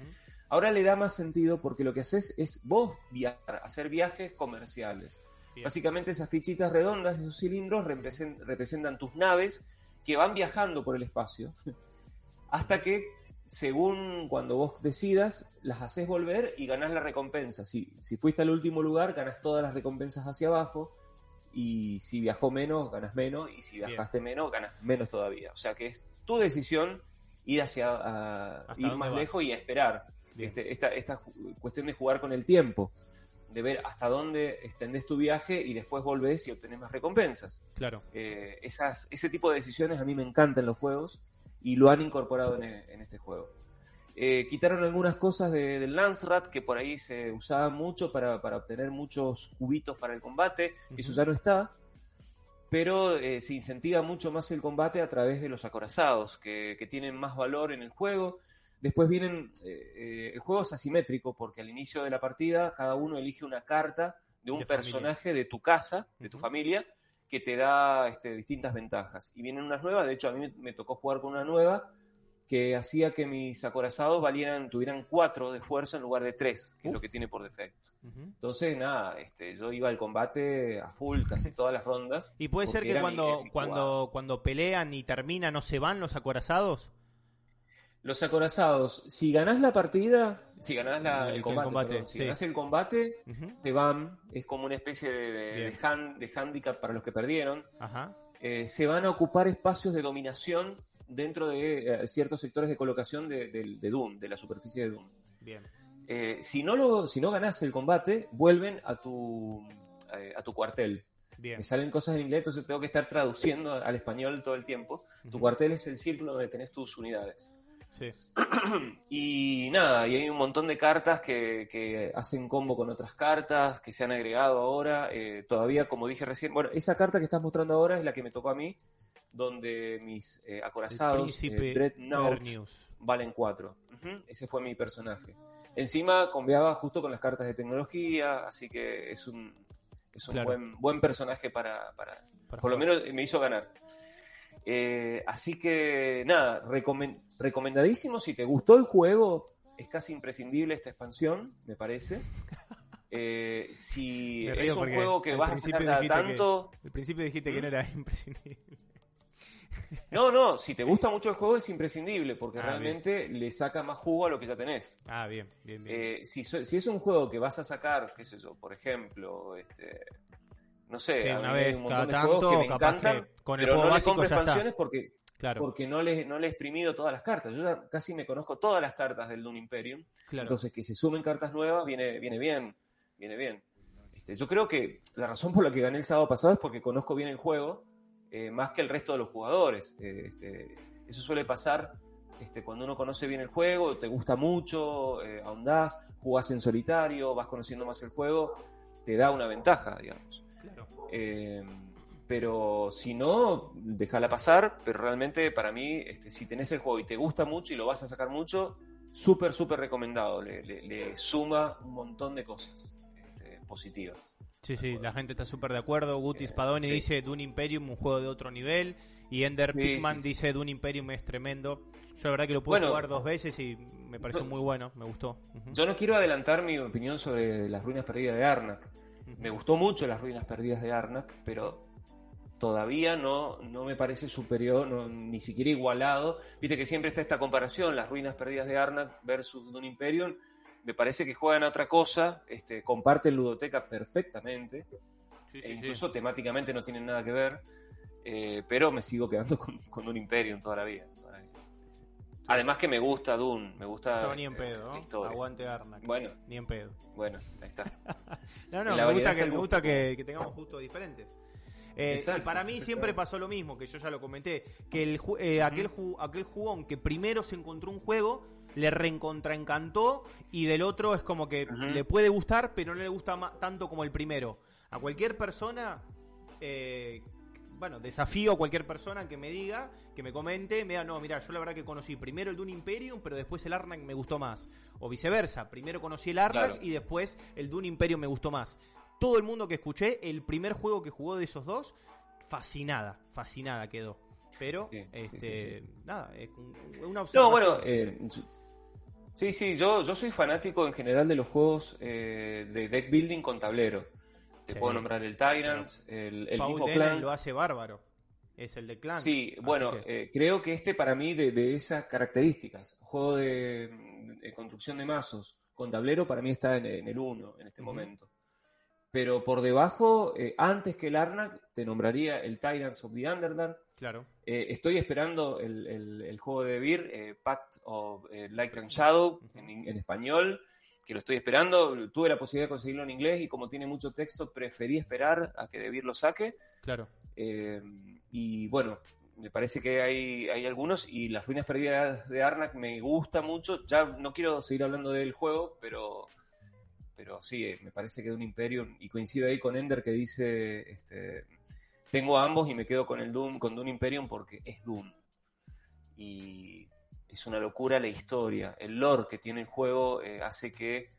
Speaker 1: Ahora le da más sentido porque lo que haces es vos viajar, hacer viajes comerciales. Básicamente esas fichitas redondas, esos cilindros representan tus naves que van viajando por el espacio hasta que según cuando vos decidas, las haces volver y ganás la recompensa. Si, si fuiste al último lugar, ganas todas las recompensas hacia abajo. Y si viajó menos, ganas menos. Y si viajaste menos, ganas menos todavía. O sea que es tu decisión ir hacia ir más lejos y esperar. Este, esta, esta cuestión de jugar con el tiempo. De ver hasta dónde extendés tu viaje y después volvés y obtenés más recompensas.
Speaker 2: Claro.
Speaker 1: Eh, esas, ese tipo de decisiones a mí me encantan en los juegos y lo han incorporado en, este juego. Eh, quitaron algunas cosas de, del Rat que por ahí se usaban mucho para, obtener muchos cubitos para el combate, eso ya no está, pero eh, se incentiva mucho más el combate a través de los acorazados, que, tienen más valor en el juego. Después vienen, eh, el juego es asimétrico porque al inicio de la partida cada uno elige una carta de un personaje de tu casa, de tu familia, que te da este, distintas ventajas. Y vienen unas nuevas, de hecho a mí me tocó jugar con una nueva que hacía que mis acorazados valieran, tuvieran cuatro de fuerza en lugar de tres, que es lo que tiene por defecto. Entonces, nada, este, yo iba al combate a full casi todas las rondas.
Speaker 2: ¿Y puede ser que cuando, cuando, cuando pelean y terminan no se van los acorazados?
Speaker 1: Los acorazados, si ganás la partida, si ganás el, combate, si ganás el combate, te van, es como una especie de, de, handicap para los que perdieron. Eh, se van a ocupar espacios de dominación dentro de eh, ciertos sectores de colocación de, Doom, de la superficie de Doom.
Speaker 2: Bien.
Speaker 1: Eh, si, no lo, si no ganás el combate, vuelven a tu, a tu cuartel. Me salen cosas en inglés, entonces tengo que estar traduciendo al español todo el tiempo. Tu cuartel es el círculo donde tenés tus unidades. y nada, y hay un montón de cartas que, hacen combo con otras cartas que se han agregado ahora. Eh, todavía, como dije recién, bueno, esa carta que estás mostrando ahora es la que me tocó a mí, donde mis eh, acorazados eh, valen 4. Ese fue mi personaje. Encima conviaba justo con las cartas de tecnología, así que es un, es un buen, buen personaje para, para, Por lo menos me hizo ganar. Eh, así que nada, recomendadísimo. Si te gustó el juego, es casi imprescindible esta expansión, me parece. Eh, si es un juego que vas a sacar tanto.
Speaker 2: al principio dijiste que no era imprescindible.
Speaker 1: No, no, si te gusta mucho el juego es imprescindible porque ah, realmente le saca más jugo a lo que ya tenés.
Speaker 2: Ah, bien, bien, bien.
Speaker 1: Eh, si, si, es un juego que vas a sacar, qué sé yo, por ejemplo, este, no sé,
Speaker 2: una vez un montón de juegos que me encantan,
Speaker 1: pero no le compro expansiones porque porque no le, no le he exprimido todas las cartas. Yo ya casi me conozco todas las cartas del Dune Imperium. Entonces, que se sumen cartas nuevas viene, viene bien. Viene bien. Este, yo creo que la razón por la que gané el sábado pasado es porque conozco bien el juego, eh, más que el resto de los jugadores. Eh, este, eso suele pasar este, cuando uno conoce bien el juego, te gusta mucho, eh, ahondás, jugás en solitario, vas conociendo más el juego, te da una ventaja, digamos. Eh, pero si no, déjala pasar, pero realmente para mí, este, si tenés el juego y te gusta mucho y lo vas a sacar mucho, súper, súper recomendado, le, suma un montón de cosas este, positivas.
Speaker 2: Sí, sí, la gente está súper de acuerdo. Guti Spadoni dice Dune Imperium, un juego de otro nivel. Y Ender sí, dice Dune Imperium es tremendo. Yo la verdad que lo pude jugar dos veces y me pareció muy bueno, me gustó.
Speaker 1: Yo no quiero adelantar mi opinión sobre las ruinas perdidas de Arnak. Me gustó mucho las ruinas perdidas de Arnak, pero todavía no, no me parece superior, ni siquiera igualado. Viste que siempre está esta comparación, las ruinas perdidas de Arnak versus Dune Imperium. Me parece que juegan a otra cosa, este, comparten ludoteca perfectamente. e incluso temáticamente no tienen nada que ver. Eh, pero me sigo quedando con, con un Imperium toda la vida. Además que me gusta Dune, me gusta
Speaker 2: ni en este, pedo, Aguante Arnak.
Speaker 1: Bueno,
Speaker 2: ni en pedo.
Speaker 1: Bueno, ahí está.
Speaker 2: no, no, me gusta, que, me gusta que, tengamos gustos diferentes. Eh, y para mí siempre pasó lo mismo, que yo ya lo comenté, que el, eh, aquel, aquel jugón que primero se encontró un juego, le reencontraencantó y del otro es como que le puede gustar, pero no le gusta tanto como el primero. A cualquier persona eh, bueno, desafío a cualquier persona que me diga, que me comente, me diga, no, mira, yo la verdad que conocí primero el Dune Imperium, pero después el Arnak me gustó más. O viceversa, primero conocí el Arnak y después el Dune Imperium me gustó más. Todo el mundo que escuché, el primer juego que jugó de esos dos, fascinada, fascinada quedó. Pero, este, nada, es una observación.
Speaker 1: No, bueno, eh, sí, sí, yo, yo soy fanático en general de los juegos eh, de deck building con tablero. Te puedo nombrar el Tyrants, el, el mismo clan.
Speaker 2: lo hace bárbaro. Es el de clan.
Speaker 1: Sí, bueno, eh, creo que este para mí de, esas características, juego de, construcción de mazos con tablero, para mí está en, el 1 en este momento. Pero por debajo, eh, antes que el Arnak, te nombraría el Tyrants of the Underdark.
Speaker 2: Claro.
Speaker 1: Eh, estoy esperando el, juego de Beer, Pact of Light and Shadow, en español que lo estoy esperando. Tuve la posibilidad de conseguirlo en inglés y como tiene mucho texto, preferí esperar a que Debir lo saque.
Speaker 2: Claro.
Speaker 1: Eh, y bueno, me parece que hay, hay algunos y las ruinas perdidas de Arnak me gusta mucho. Ya no quiero seguir hablando del juego, pero pero sí, eh, me parece que de un Imperium, y coincido ahí con Ender que dice, este, tengo ambos y me quedo con el Doom, con Doom Imperium porque es Doom. Y es una locura la historia. El lore que tiene el juego eh, hace que.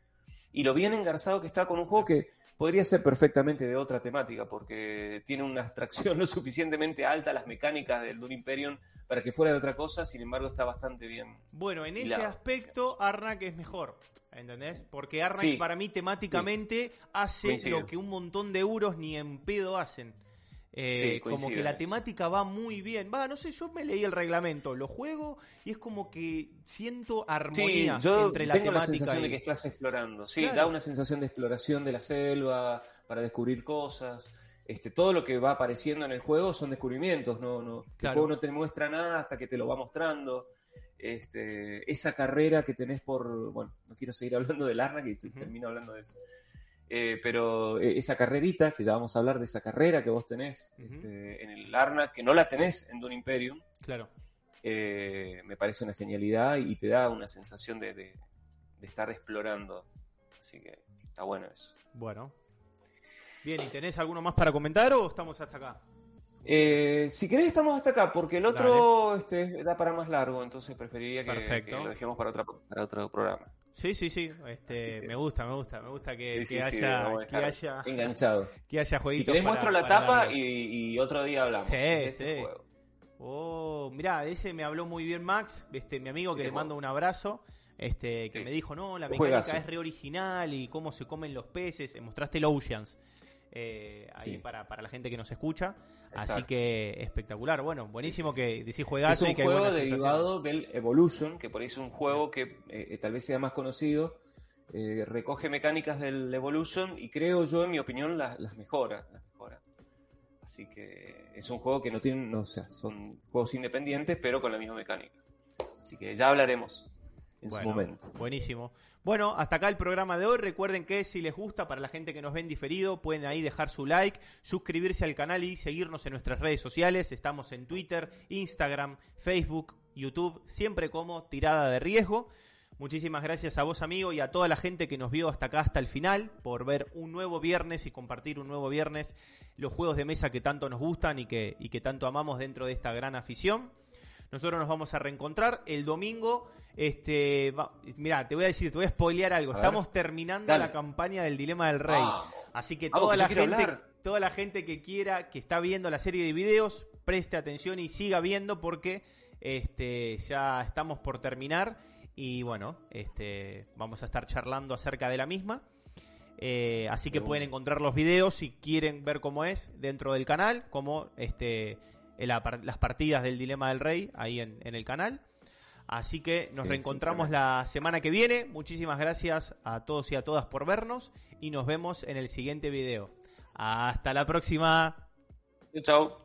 Speaker 1: Y lo bien engarzado que está con un juego que podría ser perfectamente de otra temática, porque tiene una abstracción lo suficientemente alta las mecánicas del Dune Imperium para que fuera de otra cosa, sin embargo está bastante bien.
Speaker 2: Bueno, en ese aspecto Arnak es mejor, ¿entendés? Porque Arnak para mí temáticamente hace lo que un montón de euros ni en pedo hacen. Eh, como que la temática va muy bien. Va, no sé, yo me leí el reglamento, lo juego y es como que siento armonía entre la
Speaker 1: tengo
Speaker 2: la
Speaker 1: sensación de que estás explorando. Sí, da una sensación de exploración de la selva para descubrir cosas. Este, todo lo que va apareciendo en el juego son descubrimientos. No, no, El juego no te muestra nada hasta que te lo va mostrando. Este, esa carrera que tenés por. Bueno, no quiero seguir hablando del Arna, que termino hablando de eso. Eh, pero eh, esa carrerita, que ya vamos a hablar de esa carrera que vos tenés este, en el Arna, que no la tenés en Dune Imperium,
Speaker 2: claro.
Speaker 1: Eh, me parece una genialidad y te da una sensación de, estar explorando. Así que está bueno eso.
Speaker 2: Bueno. Bien, ¿y tenés alguno más para comentar o estamos hasta acá?
Speaker 1: si querés estamos hasta acá, porque el otro este, da para más largo, entonces preferiría que, lo dejemos para, otra, para otro programa.
Speaker 2: Sí, sí, sí. Este, me gusta, me gusta, me gusta que, haya, que haya
Speaker 1: enganchados.
Speaker 2: Que haya
Speaker 1: Si querés muestro la tapa y, otro día hablamos.
Speaker 2: Sí, este sí. Oh, mirá, ese me habló muy bien Max, este, mi amigo que le mando un abrazo. Este, que me dijo, no, la mecánica es re original y cómo se comen los peces. Mostraste el Oceans eh, ahí para, para la gente que nos escucha. Así que espectacular. Bueno, buenísimo que decís juegazo
Speaker 1: Es un juego derivado del Evolution, que por ahí es un juego que eh, tal vez sea más conocido. Eh, recoge mecánicas del Evolution y creo yo, en mi opinión, las, las mejora. Así que es un juego que no tiene, no, o sea, son juegos independientes, pero con la misma mecánica. Así que ya hablaremos en su momento.
Speaker 2: Buenísimo. Bueno, hasta acá el programa de hoy. Recuerden que si les gusta, para la gente que nos ven diferido, pueden ahí dejar su like, suscribirse al canal y seguirnos en nuestras redes sociales. Estamos en Twitter, Instagram, Facebook, YouTube, siempre como tirada de riesgo. Muchísimas gracias a vos, amigo, y a toda la gente que nos vio hasta acá, hasta el final, por ver un nuevo viernes y compartir un nuevo viernes los juegos de mesa que tanto nos gustan y que, y que tanto amamos dentro de esta gran afición. Nosotros nos vamos a reencontrar el domingo. Este, mira, te voy a decir, te voy a spoilear algo. Estamos terminando la campaña del Dilema del Rey. Así que toda la gente, toda la gente que quiera, que está viendo la serie de videos, preste atención y siga viendo porque este, ya estamos por terminar y bueno, este, vamos a estar charlando acerca de la misma. Eh, así que pueden encontrar los videos si quieren ver cómo es dentro del canal, como este, las partidas del Dilema del Rey ahí en, el canal. Así que nos reencontramos la semana que viene. Muchísimas gracias a todos y a todas por vernos y nos vemos en el siguiente video. Hasta la próxima.
Speaker 1: Chao.